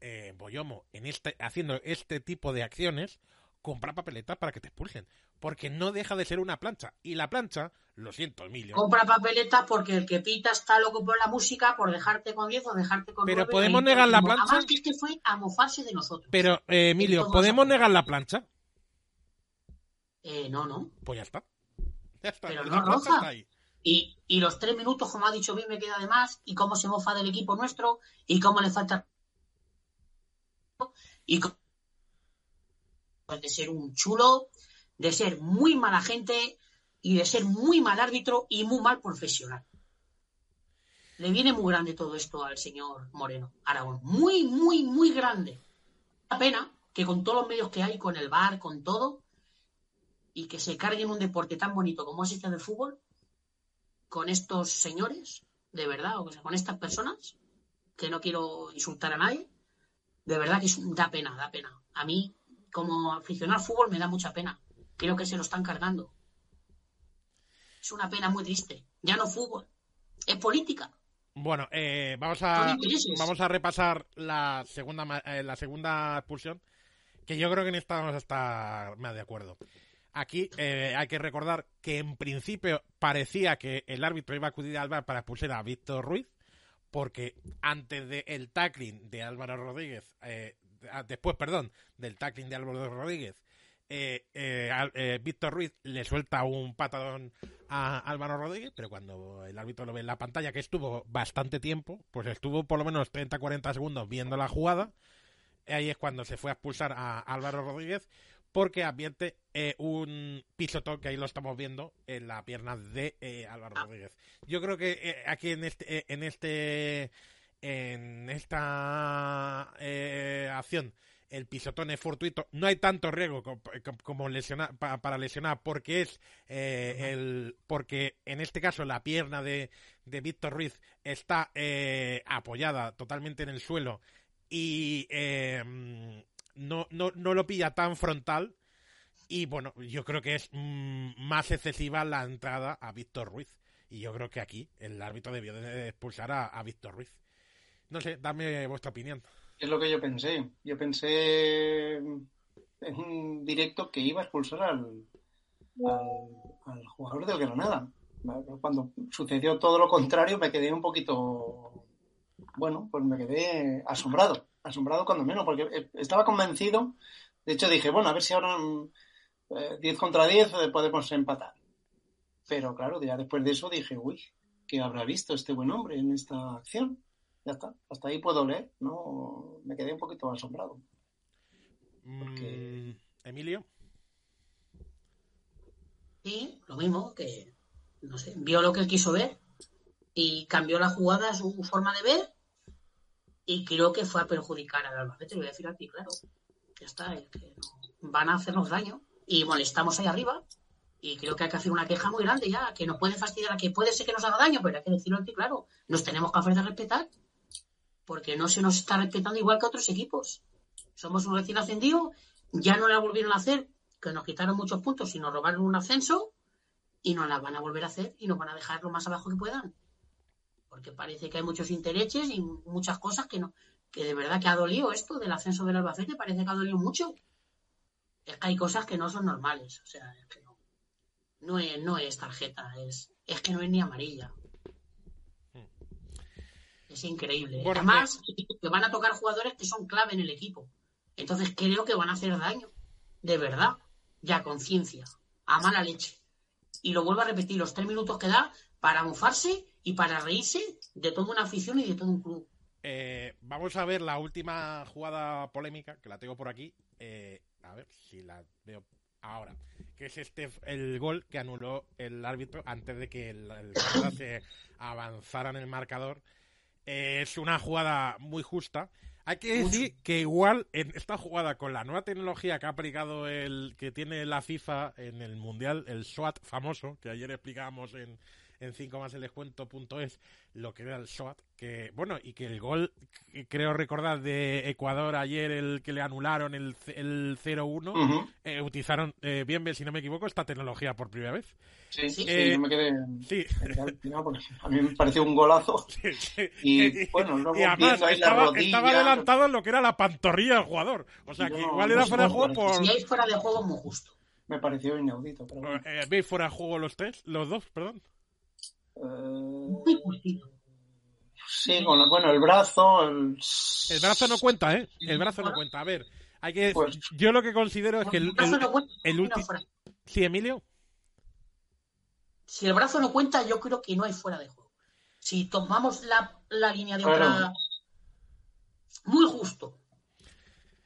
eh, Boyomo, en este, haciendo este tipo de acciones, compra papeletas para que te expulsen, porque no deja de ser una plancha, y la plancha, lo siento, Emilio, Compra papeletas porque el que pita está loco por la música, por dejarte con 10 o dejarte con Pero 9, ¿podemos negar la plancha? Además, que es que fue a mofarse de nosotros. Pero, eh, Emilio, ¿podemos negar la plancha? Eh, no, no. Pues ya está. Ya está. Pero la no roja. está ahí. Y, los tres minutos, como ha dicho bien, me queda de más, y cómo se mofa del equipo nuestro, y cómo le falta. Y de ser un chulo, de ser muy mala gente, y de ser muy mal árbitro y muy mal profesional. Le viene muy grande todo esto al señor Moreno, Aragón. Muy, muy, muy grande. Una pena que con todos los medios que hay, con el bar, con todo, y que se carguen un deporte tan bonito como es este del fútbol, con estos señores, de verdad, o sea, con estas personas, que no quiero insultar a nadie, de verdad que es da pena, da pena. A mí, como aficionado al fútbol, me da mucha pena. Creo que se lo están cargando. Es una pena muy triste. Ya no fútbol, es política. Bueno, eh, vamos a vamos a repasar la segunda eh, la segunda expulsión, que yo creo que en esta vamos a estar más de acuerdo. Aquí eh, hay que recordar que en principio parecía que el árbitro iba a acudir al bar para expulsar a Víctor Ruiz, porque antes del tackling de Álvaro Rodríguez, eh, después, perdón, del tackling de Álvaro Rodríguez, eh, eh, eh, Víctor Ruiz le suelta un patadón a Álvaro Rodríguez, pero cuando el árbitro lo ve en la pantalla, que estuvo bastante tiempo, pues estuvo por lo menos 30-40 segundos viendo la jugada, ahí es cuando se fue a expulsar a Álvaro Rodríguez, porque advierte eh, un pisotón que ahí lo estamos viendo en la pierna de eh, Álvaro Ah. Rodríguez. Yo creo que eh, aquí en este, en este, en esta acción el pisotón es fortuito. No hay tanto riesgo co- co- como lesionar, pa- para lesionar porque es el porque en este caso la pierna de, de Víctor Ruiz está apoyada totalmente en el suelo y no, no, no lo pilla tan frontal. Y bueno, yo creo que es mm, más excesiva la entrada a Víctor Ruiz. Y yo creo que aquí el árbitro debió de expulsar a, a Víctor Ruiz. No sé, dame vuestra opinión. Es lo que yo pensé. Yo pensé en un directo que iba a expulsar al, al, al jugador del Granada. Cuando sucedió todo lo contrario, me quedé un poquito. Bueno, pues me quedé asombrado. Asombrado cuando menos, porque estaba convencido. De hecho, dije, bueno, a ver si ahora eh, 10 contra 10 podemos empatar. Pero claro, ya después de eso dije, uy, ¿qué habrá visto este buen hombre en esta acción? ya está, hasta ahí puedo leer, ¿no? Me quedé un poquito asombrado. Porque... Mm, Emilio. Sí, lo mismo, que no sé, vio lo que él quiso ver y cambió la jugada, su forma de ver y creo que fue a perjudicar al Albacete, lo voy a decir aquí, claro. Ya está, es que van a hacernos daño y molestamos ahí arriba y creo que hay que hacer una queja muy grande ya, que nos puede fastidiar, que puede ser que nos haga daño, pero hay que decirlo aquí, claro, nos tenemos que de respetar porque no se nos está respetando igual que otros equipos. Somos un recién ascendido, ya no la volvieron a hacer, que nos quitaron muchos puntos y nos robaron un ascenso y nos la van a volver a hacer y nos van a dejar lo más abajo que puedan. Porque parece que hay muchos intereses y muchas cosas que no, que de verdad que ha dolido esto del ascenso del Albacete, parece que ha dolido mucho. Es que hay cosas que no son normales, o sea, es que no. No es, no es tarjeta, es, es que no es ni amarilla. Es increíble. Bueno, Además, que van a tocar jugadores que son clave en el equipo. Entonces creo que van a hacer daño. De verdad. Ya, conciencia. A mala leche. Y lo vuelvo a repetir, los tres minutos que da para mofarse y para reírse de toda una afición y de todo un club. Eh, vamos a ver la última jugada polémica, que la tengo por aquí. Eh, a ver si la veo ahora. Que es este el gol que anuló el árbitro antes de que el, el se avanzara en el marcador. Eh, es una jugada muy justa. Hay que decir que igual en esta jugada con la nueva tecnología que ha aplicado el que tiene la FIFA en el mundial, el SWAT famoso, que ayer explicábamos en, en 5 más el descuento.es lo que era el SWAT, que bueno, y que el gol, que creo recordar, de Ecuador ayer, el que le anularon el, el 0-1, Ujú. eh, utilizaron, eh, bien, bien, si no me equivoco, esta tecnología por primera vez. Sí, Sí. sí, Eh, yo me quedé Sí, porque a mí me pareció un golazo. sí, sí. Y, bueno, luego y además la estaba, rodilla- estaba adelantado en lo que era la pantorrilla del jugador. O sea, que No, igual era fuera de juego por... Si hay fuera de juego, muy justo. Me pareció inaudito, pero bueno. Eh, ¿Veis fuera de juego los tres? Los dos, perdón. Eh, Muy justito. sí, con la- bueno, el brazo, el... El brazo no cuenta, ¿eh? El brazo no cuenta. A ver, hay que... Pues- Yo lo que considero es que el... el no cuenta, el. Sí, Emilio. Si el brazo no cuenta, yo creo que no hay fuera de juego. Si tomamos la, la línea de Claro. otra. Muy justo.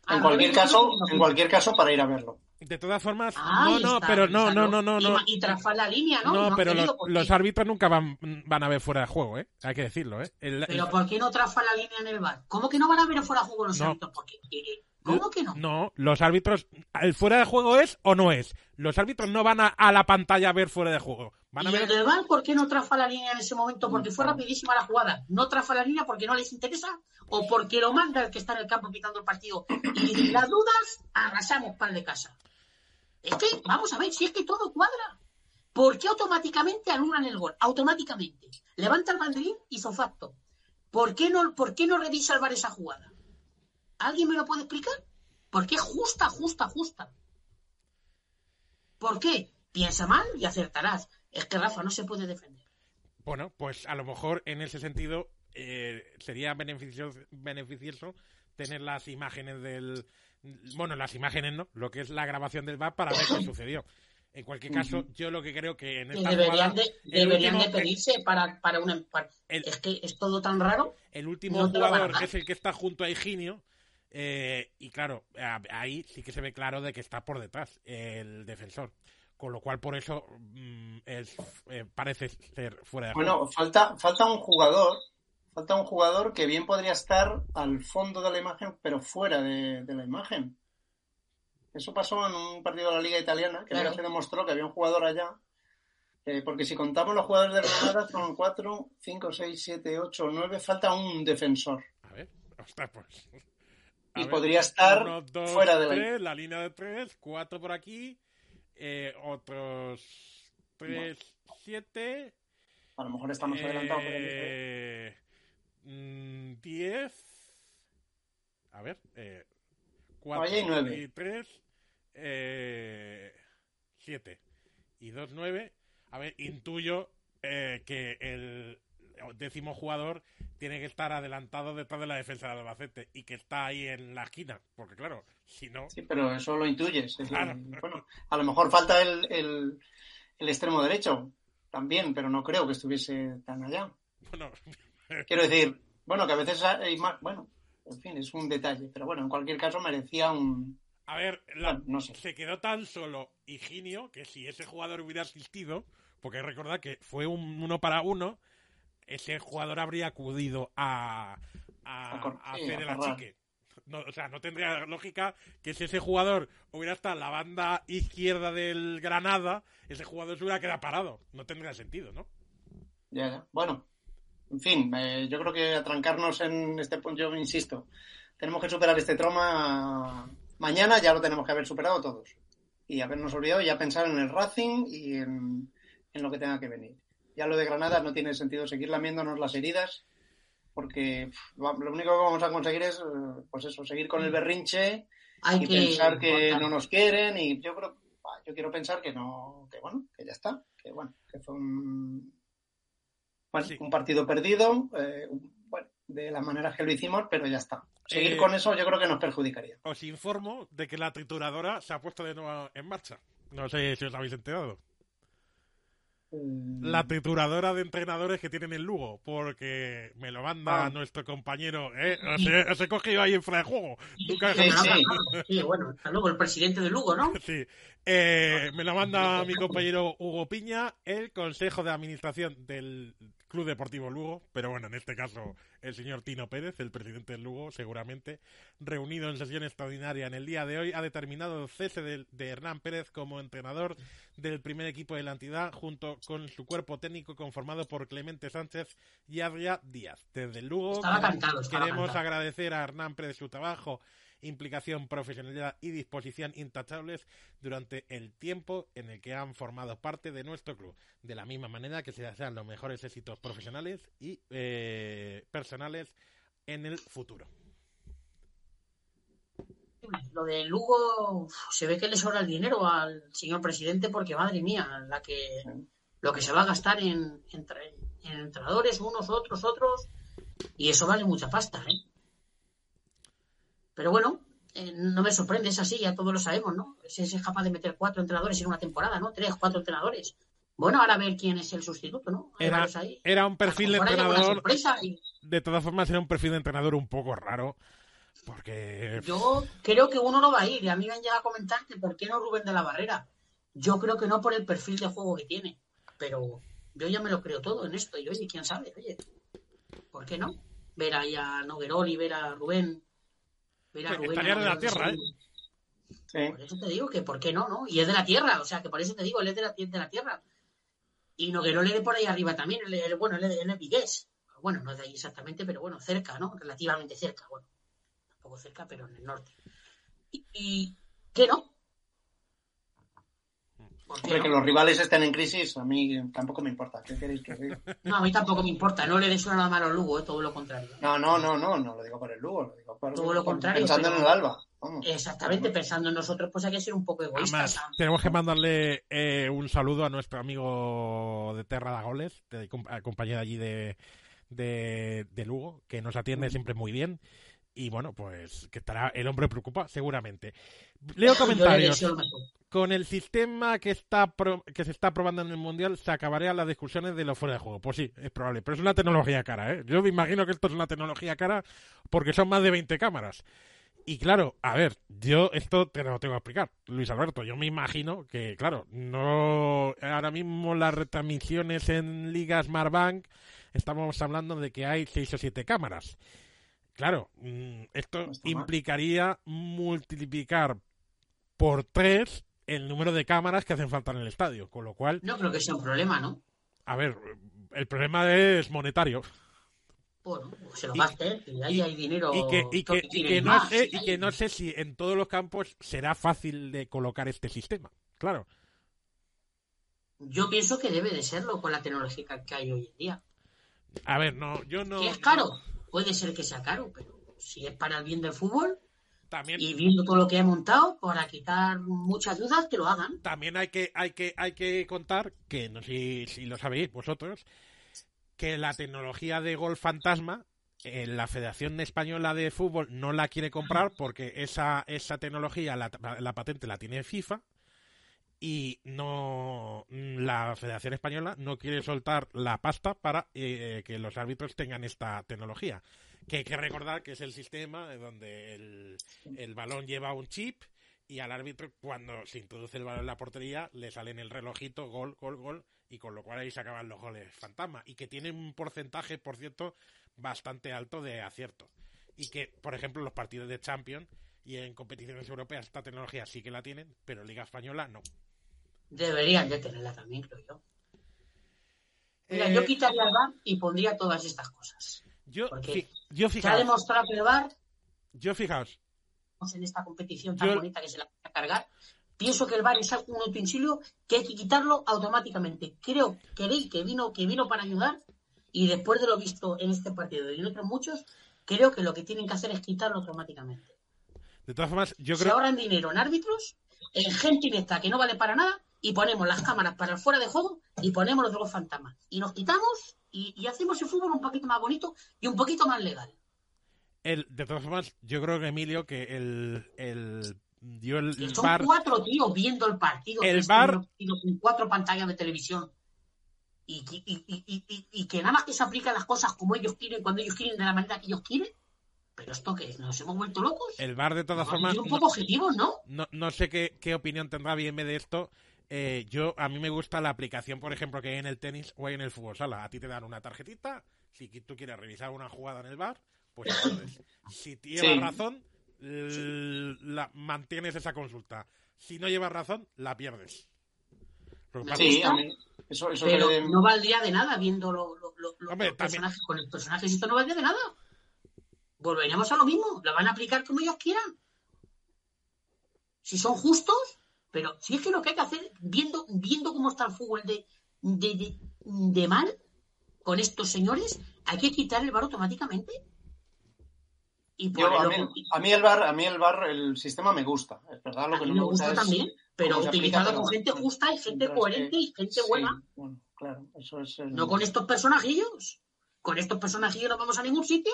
En Al cualquier caso, en cualquier caso, para ir a verlo. De todas formas, no, no, está, pero no, no, no, no, Y, no. Y trazar la línea, ¿no? No, pero los, árbitros nunca van, van a ver fuera de juego, ¿eh? Hay que decirlo, ¿eh? El- Pero el- ¿por qué no traza la línea en el bar? ¿Cómo que no van a ver fuera de juego los No. árbitros? ¿Por qué? Eh, ¿Cómo que no? No, los árbitros, ¿el fuera de juego es o no es? Los árbitros no van a, a la pantalla a ver fuera de juego. Van a ¿Y el del bar por qué no traza la línea en ese momento? Porque fue rapidísima la jugada. ¿No traza la línea porque no les interesa? ¿O porque lo manda el que está en el campo pitando el partido? Y las dudas, arrasamos pan de casa. Es que, vamos a ver, si es que todo cuadra. ¿Por qué automáticamente anulan el gol? Automáticamente. Levanta el banderín, hizo facto. ¿Por qué no, por qué no revisa el esa jugada? ¿Alguien me lo puede explicar? Porque es justa, justa, justa. ¿Por qué? Piensa mal y acertarás. Es que Rafa no se puede defender. Bueno, pues a lo mejor en ese sentido eh, sería beneficioso tener las imágenes del... Bueno, las imágenes no, lo que es la grabación del VAR para ver qué sucedió. En cualquier caso, yo lo que creo que en esta deberían jugada, de, deberían último- de pedirse para, para una... para- el- es que es todo tan raro. El último No jugador es el que está junto a Higinio. eh, y claro, ahí sí que se ve claro de que está por detrás el defensor. Con lo cual, por eso mm, es, eh, parece ser fuera de juego. Bueno, falta, falta un jugador, falta un jugador que bien podría estar al fondo de la imagen, pero fuera de, de la imagen. Eso pasó en un partido de la Liga Italiana, que Claro. ya se demostró que había un jugador allá. eh, porque si contamos los jugadores de Granada, son 4, 5, 6, 7, 8, 9, falta un defensor. A ver, ostras, pues. A Y ver, podría estar uno, dos, fuera de la- tres, la línea de tres, cuatro por aquí, eh, otros tres, siete, A lo mejor estamos adelantados. Por el- eh, mm, diez, a ver, eh, y tres, eh, siete y dos, nueve. A ver, intuyo eh, que el décimo jugador tiene que estar adelantado detrás de la defensa del Albacete y que está ahí en la esquina, porque claro, si no, Sí, pero eso lo intuyes. es decir, Claro. bueno, a lo mejor falta el, el, el extremo derecho también, pero no creo que estuviese tan allá. bueno, Quiero decir, bueno, que a veces hay más, bueno, en fin, es un detalle, pero bueno, en cualquier caso merecía un, A ver, la- Bueno, no sé. se quedó tan solo Higinio que si ese jugador hubiera asistido, porque recordad que fue un uno para uno, ese jugador habría acudido a, a, A cor- a sí, hacer el achique. No, o sea, no tendría lógica que si ese jugador hubiera estado en la banda izquierda del Granada, ese jugador se hubiera quedado parado. No tendría sentido, ¿no? Ya, ya. Bueno, en fin, eh, yo creo que atrancarnos en este punto, yo insisto, tenemos que superar este trauma. Mañana ya lo tenemos que haber superado todos. Y habernos olvidado y ya pensar en el Racing y en, en lo que tenga que venir. Ya lo de Granada no tiene sentido seguir lamiéndonos las heridas, porque pff, lo único que vamos a conseguir es, eh, pues eso, seguir con el berrinche Hay y que pensar que no nos quieren y yo creo yo quiero pensar que no que bueno que ya está que bueno que fue un bueno, Sí. un partido perdido eh, bueno de las maneras que lo hicimos pero ya está seguir Eh, con eso yo creo que nos perjudicaría Os informo de que la trituradora se ha puesto de nuevo en marcha. No sé si os habéis enterado. Mm, La trituradora de entrenadores que tienen en Lugo, porque me lo manda Ah. nuestro compañero, ¿eh? Os he cogido ahí en fuera de juego. Nunca Sí, sí. Sí, bueno, hasta luego el presidente de Lugo, ¿no? Sí. Eh, me lo manda mi compañero Hugo Piña, el consejo de administración del Club Deportivo Lugo, pero bueno, en este caso el señor Tino Pérez, el presidente del Lugo, seguramente, reunido en sesión extraordinaria en el día de hoy, ha determinado el cese de, de Hernán Pérez como entrenador del primer equipo de la entidad, junto con su cuerpo técnico conformado por Clemente Sánchez y Adria Díaz. Desde el Lugo Estaba cantado, estaba queremos cantado. agradecer a Hernán Pérez su trabajo implicación, profesionalidad y disposición intachables durante el tiempo en el que han formado parte de nuestro club. De la misma manera que se desean los mejores éxitos profesionales y eh, personales en el futuro. Lo de Lugo, se ve que le sobra el dinero al señor presidente porque, madre mía, la que lo que se va a gastar en entrenadores, unos, otros, otros, y eso vale mucha pasta, ¿eh? Pero bueno, eh, no me sorprende, es así, ya todos lo sabemos, ¿no? Si es capaz de meter cuatro entrenadores en una temporada, ¿no? Tres, cuatro entrenadores. Bueno, ahora a ver quién es el sustituto, ¿no? Era, un perfil de entrenador, y- de todas formas era un perfil de entrenador un poco raro, porque Yo creo que uno no va a ir. Y a mí me han llegado a comentar que por qué no Rubén de la Barrera. Yo creo que no por el perfil de juego que tiene. Pero yo ya me lo creo todo en esto. Y oye, quién sabe, oye. ¿Por qué no? Ver ahí a Noguerol y ver a Rubén. Que Rubén. estaría de la tierra, sí. Por eso te digo que por qué no, ¿no? Y es de la tierra, o sea, que por eso te digo, él es de la, de la tierra. Y Noguerol es de por ahí arriba también, él, él- bueno, él, él es vigués. Bueno, no es de ahí exactamente, pero bueno, cerca, ¿no? Relativamente cerca, bueno. Tampoco cerca, pero en el norte. ¿Y, y qué no? ¿Por qué Hombre, no? que los rivales estén en crisis a mí tampoco me importa qué queréis que os diga? No, a mí tampoco me importa, no le deseo nada malo al Lugo, ¿eh? todo lo contrario. no no no no no lo digo por el Lugo lo digo por, Todo lo contrario, pensando pero- en el Alba vamos. Exactamente, pensando en nosotros, pues hay que ser un poco egoístas. Tenemos que mandarle eh, un saludo a nuestro amigo de Terra da Goles, de, compañero allí de, de, de Lugo, que nos atiende siempre muy bien. Y bueno, pues que estará el hombre preocupa, seguramente. Leo comentarios. Con el sistema que está pro- que se está probando en el Mundial, se acabarían las discusiones de lo fuera de juego. Pues sí, es probable. Pero es una tecnología cara, ¿eh? Yo me imagino que esto es una tecnología cara porque son más de 20 cámaras. Y claro, a ver, yo esto te lo tengo que explicar, Luis Alberto. Yo me imagino que, claro, no. Ahora mismo las retransmisiones en Liga Smartbank estamos hablando de que hay 6 o 7 cámaras. Claro, mm, esto No implicaría multiplicar por 3 el número de cámaras que hacen falta en el estadio. Con lo cual, No creo que sea un problema, ¿no? a ver, el problema es monetario. Bueno, pues se lo gaste, y ahí hay dinero. y que, y todo que, y tiene que no más, sé, sí, y que no sé si en todos los campos será fácil de colocar este sistema. Claro. Yo pienso que debe de serlo con la tecnología que hay hoy en día. A ver, no, yo no. ¿Que es caro? Puede ser que sea caro, pero si es para el bien del fútbol También, y viendo todo lo que he montado, para quitar muchas dudas, que lo hagan. también hay que, hay que, hay que contar que no sé si, si lo sabéis vosotros, que la tecnología de gol fantasma, eh, la Federación Española de Fútbol no la quiere comprar porque esa, esa tecnología, la, la patente la tiene FIFA y no la Federación Española no quiere soltar la pasta para eh, que los árbitros tengan esta tecnología. Que hay que recordar que es el sistema donde el, el balón lleva un chip y al árbitro cuando se introduce el balón en la portería le sale en el relojito gol, gol, gol y con lo cual ahí se acaban los goles fantasma y que tiene un porcentaje, por cierto, bastante alto de acierto. Y que, por ejemplo, los partidos de Champions y en competiciones europeas esta tecnología sí que la tienen, pero Liga Española no. Deberían de tenerla también, creo yo. Mira, yo Eh, quitaría el bar y pondría todas estas cosas. yo, porque fi- yo Se ha demostrado que el bar yo fijaos, en esta competición tan Yo- bonita que se la va a cargar. Pienso que el bar es un utensilio que hay que quitarlo automáticamente. Creo, creí que vino, que vino para ayudar y después de lo visto en este partido y en otros muchos, creo que lo que tienen que hacer es quitarlo automáticamente. de todas formas, yo Se creo ahorran dinero en árbitros, en gente inepta que no vale para nada y ponemos las cámaras para el fuera de juego y ponemos los dos fantasmas. Y nos quitamos y, y hacemos el fútbol un poquito más bonito y un poquito más legal. el, de todas formas, yo creo que Emilio que el, el dio el Que son cuatro tíos viendo el partido. El partidos con cuatro pantallas de televisión. Y, que- y- y- y- y- y que nada más que se aplican las cosas como ellos quieren, cuando ellos quieren, de la manera que ellos quieren. Pero esto que es, nos hemos vuelto locos. el VAR de todas formas un no- poco objetivos, ¿no? no, no sé qué, qué opinión tendrá bien de esto. Eh, yo, a mí me gusta la aplicación, por ejemplo, que hay en el tenis o hay en el fútbol sala. A ti te dan una tarjetita, si tú quieres revisar una jugada en el bar, pues entonces, si llevas Sí. razón, la, mantienes esa consulta. Si no llevas razón, la pierdes. Lo que pasa Sí, es- a mí, eso, eso Pero que- no valdría de nada viendo lo- lo- lo- lo- Hombre, los también- personajes. Con los personajes esto no valdría de nada. Volveremos a lo mismo. Lo van a aplicar como ellos quieran. Si son justos, pero si es que lo que hay que hacer, viendo, viendo cómo está el fútbol de, de, de, de mal con estos señores, hay que quitar el bar automáticamente. Y yo, a, mí, con- a mí el bar, a mí el bar, el sistema me gusta. Es verdad, lo a que mí no me gusta, gusta es también, pero utilizado con gente justa y gente coherente que- y gente sí, buena. bueno, claro, eso es el- No con estos personajillos. Con estos personajillos no vamos a ningún sitio.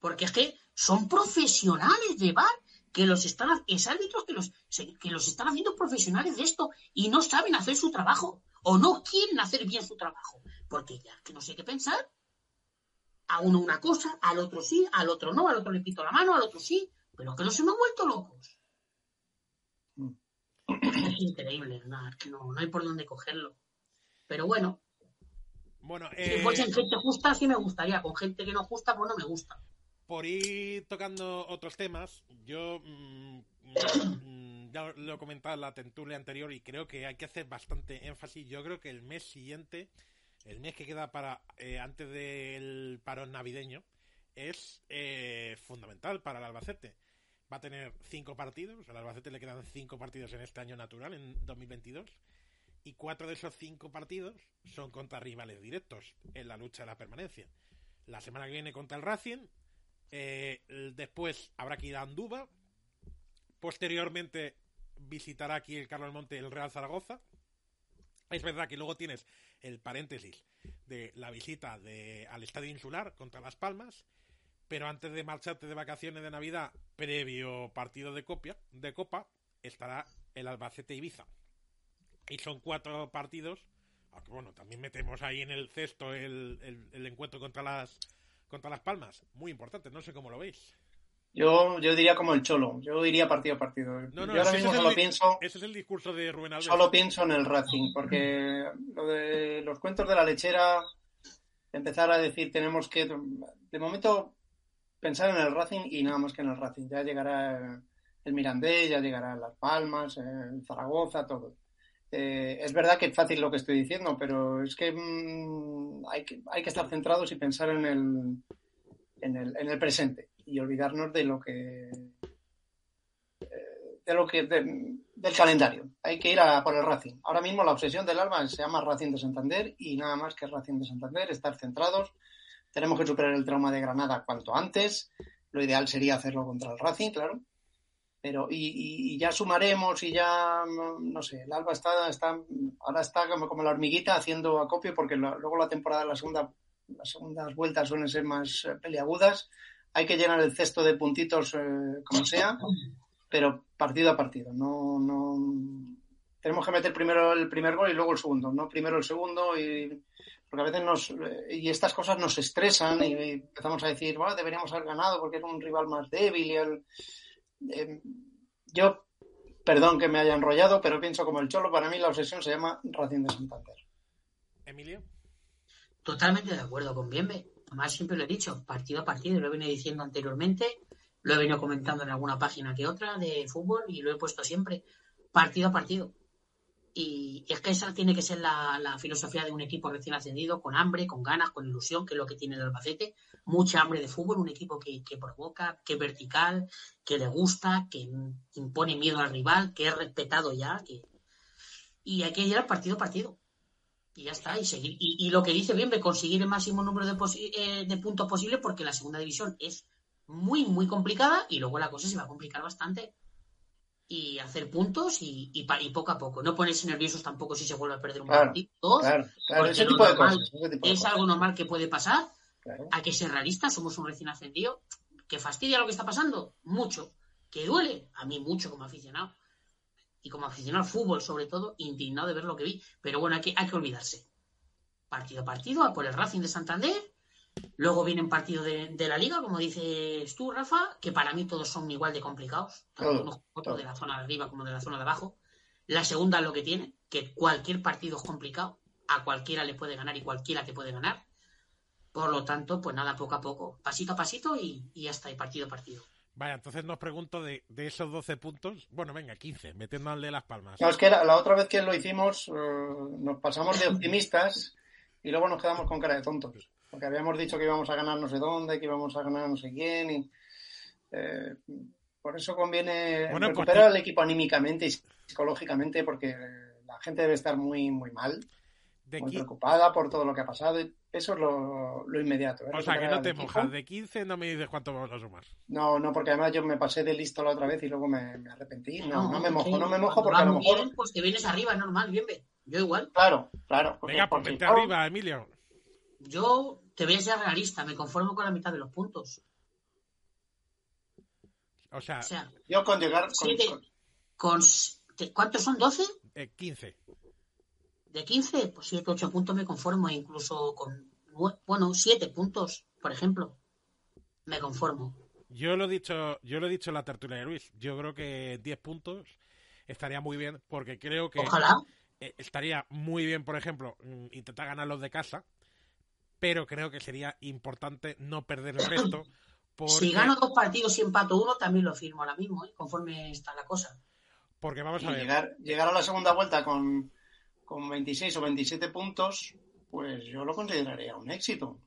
Porque es que son profesionales de bar, que los están, es árbitros que los, que los están haciendo profesionales de esto y no saben hacer su trabajo o no quieren hacer bien su trabajo. Porque ya que no sé qué pensar. A uno una cosa, al otro sí, al otro no, al otro le pito la mano, al otro sí. Pero que nos hemos vuelto locos. Mm. Es increíble, nada, es que no, no hay por dónde cogerlo. Pero bueno, Bueno, si eh, fuesen gente justa, sí me gustaría. Con gente que no justa, pues no me gusta. Por ir tocando otros temas, yo mm, mm, ya lo he comentado en la tertulia anterior y creo que hay que hacer bastante énfasis. Yo creo que el mes siguiente, el mes que queda para eh, antes del parón navideño, es eh, fundamental para el Albacete. Va a tener cinco partidos, al Albacete le quedan cinco partidos en este año natural, en 2022, y cuatro de esos cinco partidos son contra rivales directos en la lucha de la permanencia. La semana que viene contra el Racing, eh, después habrá que ir a Andúba. Posteriormente visitará aquí el Carlos Monte el Real Zaragoza. Es verdad que luego tienes el paréntesis de la visita de, al Estadio Insular contra Las Palmas. Pero antes de marcharte de vacaciones de Navidad, previo partido de, copia, de Copa, estará el Albacete Ibiza. Y son cuatro partidos. Aunque bueno, también metemos ahí en el cesto el- el encuentro contra las contra Las Palmas. Muy importante, no sé cómo lo veis. Yo, yo diría como el Cholo, yo iría partido a partido. No, no, yo ahora mismo el, solo pienso, ese es el discurso de Rubén Alves. solo pienso en el Racing, porque lo de los cuentos de la lechera, empezar a decir tenemos que, de momento, pensar en el Racing y nada más que en el Racing. Ya llegará el Mirandés, ya llegará Las Palmas, el Zaragoza, todo. Eh, es verdad que es fácil lo que estoy diciendo, pero es que, mm, hay que hay que estar centrados y pensar en el, en el, en el presente y olvidarnos de lo que eh, de lo que de- del calendario. Hay que ir a por el Racing. Ahora mismo la obsesión del alma se llama Racing de Santander y nada más que Racing de Santander, estar centrados. Tenemos que superar el trauma de Granada cuanto antes. Lo ideal sería hacerlo contra el Racing, claro. Pero, y, y- ya sumaremos y ya, no, sé, el Alba está, está, ahora está como, la hormiguita haciendo acopio porque luego la temporada, la segunda, las segundas vueltas suelen ser más eh, peliagudas. Hay que llenar el cesto de puntitos eh, como sea, pero partido a partido. No, no, tenemos que meter primero el primer gol y luego el segundo, no primero el segundo y porque a veces nos eh, y estas cosas nos estresan y empezamos a decir, bueno, deberíamos haber ganado porque es un rival más débil y el, eh, yo, perdón que me haya enrollado, pero pienso como el Cholo, para mí la obsesión se llama Racing de Santander. Emilio. Totalmente de acuerdo con Bienve. Además, siempre lo he dicho, partido a partido, lo he venido diciendo anteriormente, lo he venido comentando en alguna página que otra de fútbol y lo he puesto siempre, partido a partido. Y es que esa tiene que ser la, filosofía de un equipo recién ascendido, con hambre, con ganas, con ilusión, que es lo que tiene el Albacete. Mucha hambre de fútbol, un equipo que, que provoca, que es vertical, que le gusta, que impone miedo al rival, que es respetado ya. Que... Y hay que llegar partido a partido. Y ya está, y seguir. Y, lo que dice bien, de conseguir el máximo número de, eh, de puntos posible, porque la segunda división es muy, muy complicada y luego la cosa se va a complicar bastante y hacer puntos y, y, y, poco a poco. No ponerse nerviosos tampoco si se vuelve a perder un claro, partido. Claro, claro, ese tipo, normal, cosas, ese tipo es de algo normal que puede pasar. Hay que ser realistas, somos un recién ascendido. ¿Que fastidia lo que está pasando? Mucho. ¿Que duele? A mí mucho como aficionado. Y como aficionado al fútbol, sobre todo, indignado de ver lo que vi. Pero bueno, hay que, hay que olvidarse. Partido a partido, a por el Racing de Santander. Luego vienen partidos de, de, la liga, como dices tú, Rafa, que para mí todos son igual de complicados, tanto unos como otros de la zona de arriba como de la zona de abajo. La segunda es lo que tiene, que cualquier partido es complicado, a cualquiera le puede ganar y cualquiera te puede ganar. Por lo tanto, pues nada, poco a poco, pasito a pasito y, y ya está, y partido a partido. Vaya, entonces nos pregunto de, de, esos 12 puntos, bueno, venga, 15, metiéndole las palmas. No, es que la, la otra vez que lo hicimos, uh, nos pasamos de optimistas y luego nos quedamos con cara de tontos porque habíamos dicho que íbamos a ganar no sé dónde, que íbamos a ganar no sé quién. Y, eh, por eso conviene bueno, recuperar al equipo anímicamente y psicológicamente, porque la gente debe estar muy, muy mal, de muy preocupada por todo lo que ha pasado. Eso es lo, lo inmediato. ¿eh? O sea, que no te mojas. De 15 no me dices cuánto vamos a sumar. No, no, porque además yo me pasé de listo la otra vez y luego me, me arrepentí. No, no me que mojo, no me mojo porque a lo mejor. bien, pues te vienes arriba, es normal, bien ve. Yo igual. Claro, claro. porque- Venga, pues porque vente yo- arriba, Emilio. Yo te voy a ser realista, me conformo con la mitad de los puntos. O sea, O sea, Yo con llegar. Con, Siete. con- ¿cuántos son? ¿12? eh, 15. De 15, pues 7, 8 puntos me conformo, incluso con, bueno, 7 puntos, por ejemplo. Me conformo. Yo lo he dicho, yo lo he dicho en la tertulia de Luis. Yo creo que 10 puntos estaría muy bien, porque creo que Ojalá. eh, estaría muy bien, por ejemplo, mm, intentar ganar los de casa, pero creo que sería importante no perder el resto. Porque, Si gano dos partidos y empato uno, también lo firmo ahora mismo, ¿eh? conforme está la cosa. porque vamos y a ver, llegar, llegar a la segunda vuelta con, con 26 o 27 puntos, pues yo lo consideraría un éxito.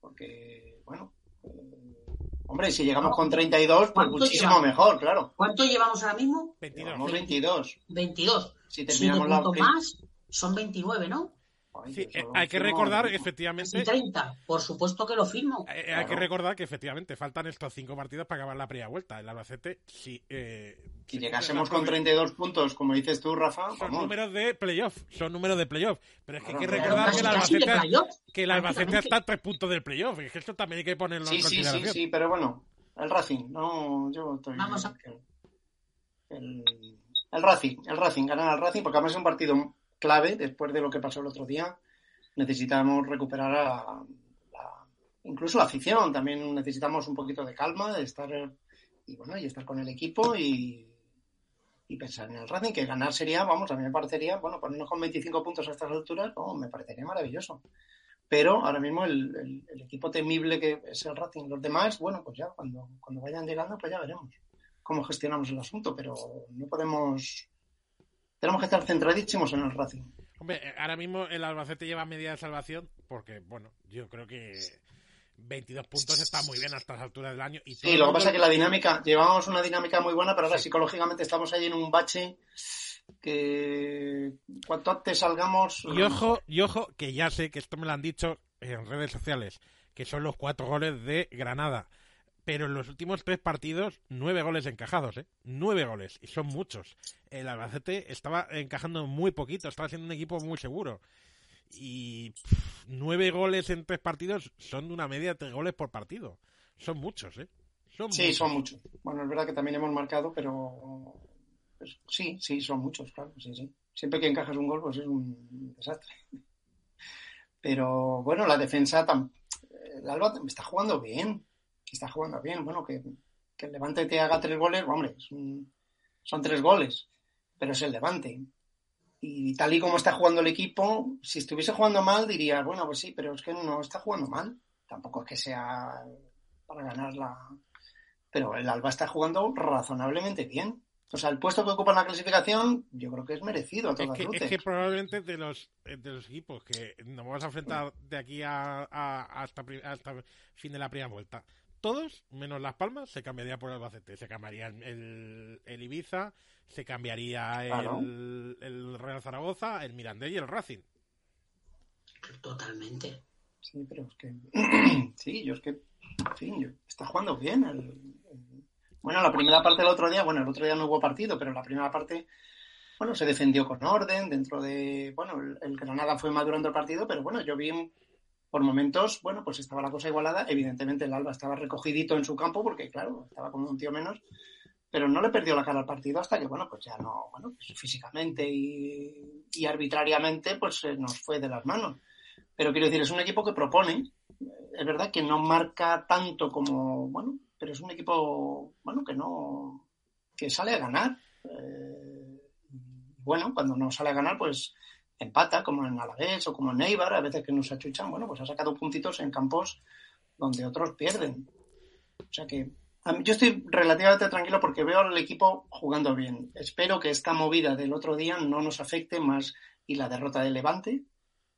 Porque, bueno, eh, hombre, si llegamos con 32, pues ¿Cuánto muchísimo llevamos? mejor, claro. ¿Cuánto llevamos ahora mismo? 22. Llevamos 22. 22. Si 7 terminamos la... puntos más, son 29, ¿no? Sí, eh, hay que recordar efectivamente Casi 30. Por supuesto que lo firmo. Eh, Hay Claro. que recordar que efectivamente faltan estos cinco partidos para acabar la primera vuelta. El Albacete, si, eh, Si llegásemos con las 32 puntos, como dices tú, Rafa, Son vamos. números de playoff, son números de playoff. Pero es que hay que recordar que el Albacete, que el Albacete está a tres puntos del playoff. Es que esto también hay que ponerlo Sí, en sí, sí, consideración. sí, pero bueno, el Racing, no, yo estoy... Vamos a- El, el Racing, el Racing, ganar al Racing, porque además es un partido clave después de lo que pasó el otro día. Necesitamos recuperar incluso la afición, también necesitamos un poquito de calma, de estar y bueno, y estar con el equipo y, pensar en el Racing, que ganar sería, vamos, a mí me parecería, bueno, ponernos con 25 puntos a estas alturas, oh, me parecería maravilloso. Pero ahora mismo el, el- el equipo temible que es el Racing, los demás, bueno, pues ya cuando, cuando vayan llegando, pues ya veremos cómo gestionamos el asunto, pero no podemos. Tenemos que estar centradísimos en el Racing. Hombre, eh, ahora mismo el Albacete lleva media de salvación porque, bueno, yo creo que 22 puntos está muy bien a estas alturas del año. Y Sí, lo que pasa es que la dinámica, llevamos una dinámica muy buena, pero ahora psicológicamente estamos ahí en un bache que cuanto antes salgamos. Y ojo, y ojo, que ya sé que esto me lo han dicho en redes sociales, que son los cuatro goles de Granada. Pero en los últimos tres partidos, nueve goles encajados, ¿eh? Nueve goles, y son muchos. El Albacete estaba encajando muy poquito, estaba siendo un equipo muy seguro. Y pff, nueve goles en tres partidos son de una media de tres goles por partido. Son muchos, ¿eh? Son Sí, muchos. son muchos. Bueno, es verdad que también hemos marcado, pero pues, sí, sí, son muchos, claro, sí, sí. Siempre que encajas un gol, pues es un desastre. Pero bueno, la defensa, tam- el Alba está jugando bien, está jugando bien. Bueno, que, que el Levante te haga tres goles, hombre, son tres goles, pero es el Levante. Y tal y como está jugando el equipo, si estuviese jugando mal, diría, bueno, pues sí, pero es que no está jugando mal. Tampoco es que sea para ganar la. Pero el Alba está jugando razonablemente bien. O sea, el puesto que ocupa en la clasificación, yo creo que es merecido. A es, que, es que probablemente de los, de los equipos que nos vamos a enfrentar de aquí a, hasta, hasta fin de la primera vuelta, todos, menos Las Palmas, se cambiaría por el Albacete. Se cambiaría el, el Ibiza, se cambiaría el, el, Real Zaragoza, el Mirandés y el Racing. Totalmente. Sí, pero es que. sí, yo es que. En fin, está jugando bien. El, bueno, la primera parte del otro día, bueno, el otro día no hubo partido, pero la primera parte, bueno, se defendió con orden dentro de. Bueno, el, el Granada fue madurando el partido, pero bueno, yo vi por momentos, bueno, pues estaba la cosa igualada. Evidentemente el Alba estaba recogidito en su campo porque, claro, estaba como un tío menos, pero no le perdió la cara al partido hasta que, bueno, pues ya no, bueno, pues físicamente y, arbitrariamente, pues se nos fue de las manos. Pero quiero decir, es un equipo que propone, es verdad que no marca tanto como, bueno, pero es un equipo, bueno, que no, que sale a ganar. Eh, bueno, cuando no sale a ganar, pues empata, como en Alavés o como en Neibar, a veces que nos achuchan, bueno, pues ha sacado puntitos en campos donde otros pierden. O sea que yo estoy relativamente tranquilo porque veo al equipo jugando bien. Espero que esta movida del otro día no nos afecte más y la derrota de Levante,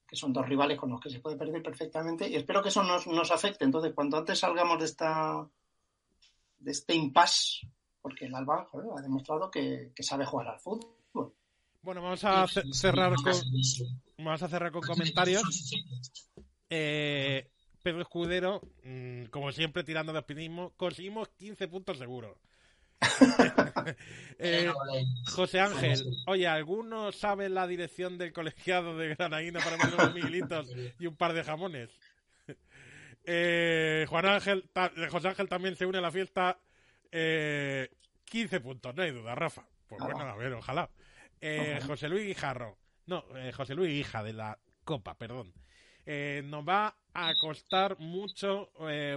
que son dos rivales con los que se puede perder perfectamente, y espero que eso nos, nos afecte. Entonces, cuanto antes salgamos de esta de este impasse, porque el Alba ha demostrado que sabe jugar al fútbol bueno, vamos a cerrar con, vamos a cerrar con comentarios. Eh, Pedro Escudero, mm, como siempre, tirando de optimismo, conseguimos 15 puntos seguros. Eh, José Ángel, oye, ¿alguno sabe la dirección del colegiado de Granaína para poner unos miguelitos y un par de jamones? Eh, Juan Ángel, José Ángel también se une a la fiesta. 15 puntos, no hay duda, Rafa. Pues bueno, a ver, ojalá. Eh, José Luis Guijarro. No, eh, José Luis Hija de la Copa, perdón. Eh, nos va a costar mucho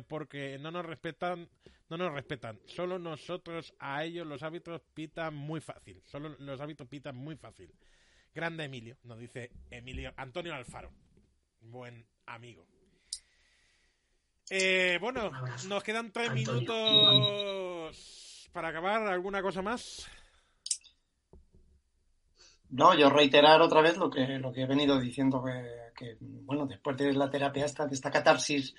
porque no nos respetan, no nos respetan. Solo nosotros a ellos los hábitos pitan muy fácil. Solo los hábitos pitan muy fácil. Grande Emilio, nos dice Emilio Antonio Alfaro. Buen amigo. bueno, nos quedan tres minutos para acabar. ¿Alguna cosa más? No, yo reiterar otra vez lo que, lo que he venido diciendo, que, bueno, después de la terapia esta, de esta catarsis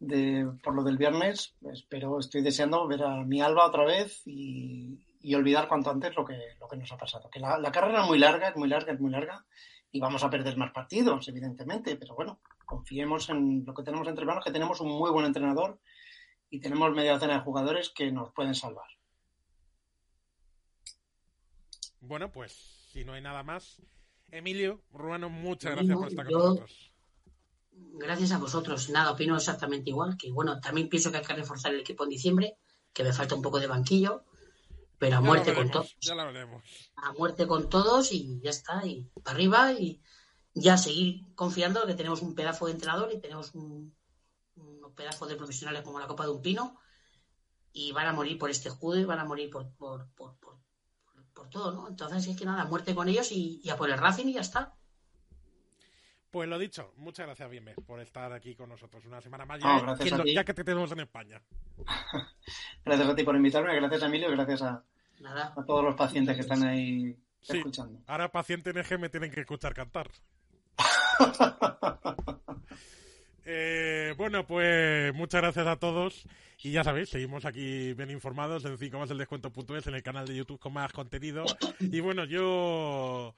de, por lo del viernes, espero, estoy deseando ver a mi Alba otra vez y, olvidar cuanto antes lo que, lo que nos ha pasado. Que la, carrera es muy larga, es muy larga, es muy larga y vamos a perder más partidos, evidentemente, pero bueno, confiemos en lo que tenemos entre manos, que tenemos un muy buen entrenador y tenemos media docena de jugadores que nos pueden salvar. Bueno, pues si no hay nada más. Emilio, Ruano, muchas gracias por estar con nosotros. Gracias a vosotros. Nada, opino exactamente igual. Que bueno, también pienso que hay que reforzar el equipo en diciembre, que me falta un poco de banquillo, pero a muerte con todos. Ya lo veremos. A muerte con todos y ya está, y para arriba y ya seguir confiando que tenemos un pedazo de entrenador y tenemos un, un pedazo de profesionales como la Copa de un Pino y van a morir por este judo y van a morir por, por, por por todo, ¿no? Entonces es que nada, muerte con ellos y, a por el Racing y ya está. Pues lo dicho, muchas gracias, Bienve, por estar aquí con nosotros una semana más. Ya, que te tenemos en España. gracias a ti por invitarme, gracias a Emilio, gracias a, a todos los pacientes que están ahí escuchando. Ahora pacientes en EG me tienen que escuchar cantar. Eh, bueno, pues muchas gracias a todos. Y ya sabéis, seguimos aquí bien informados en 5 más el descuento.es en el canal de YouTube con más contenido. Y bueno, yo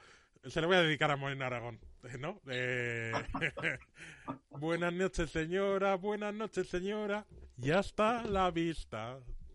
se lo voy a dedicar a Morena Aragón, ¿no? Eh, buenas noches, señora, buenas noches, señora. Ya está la vista.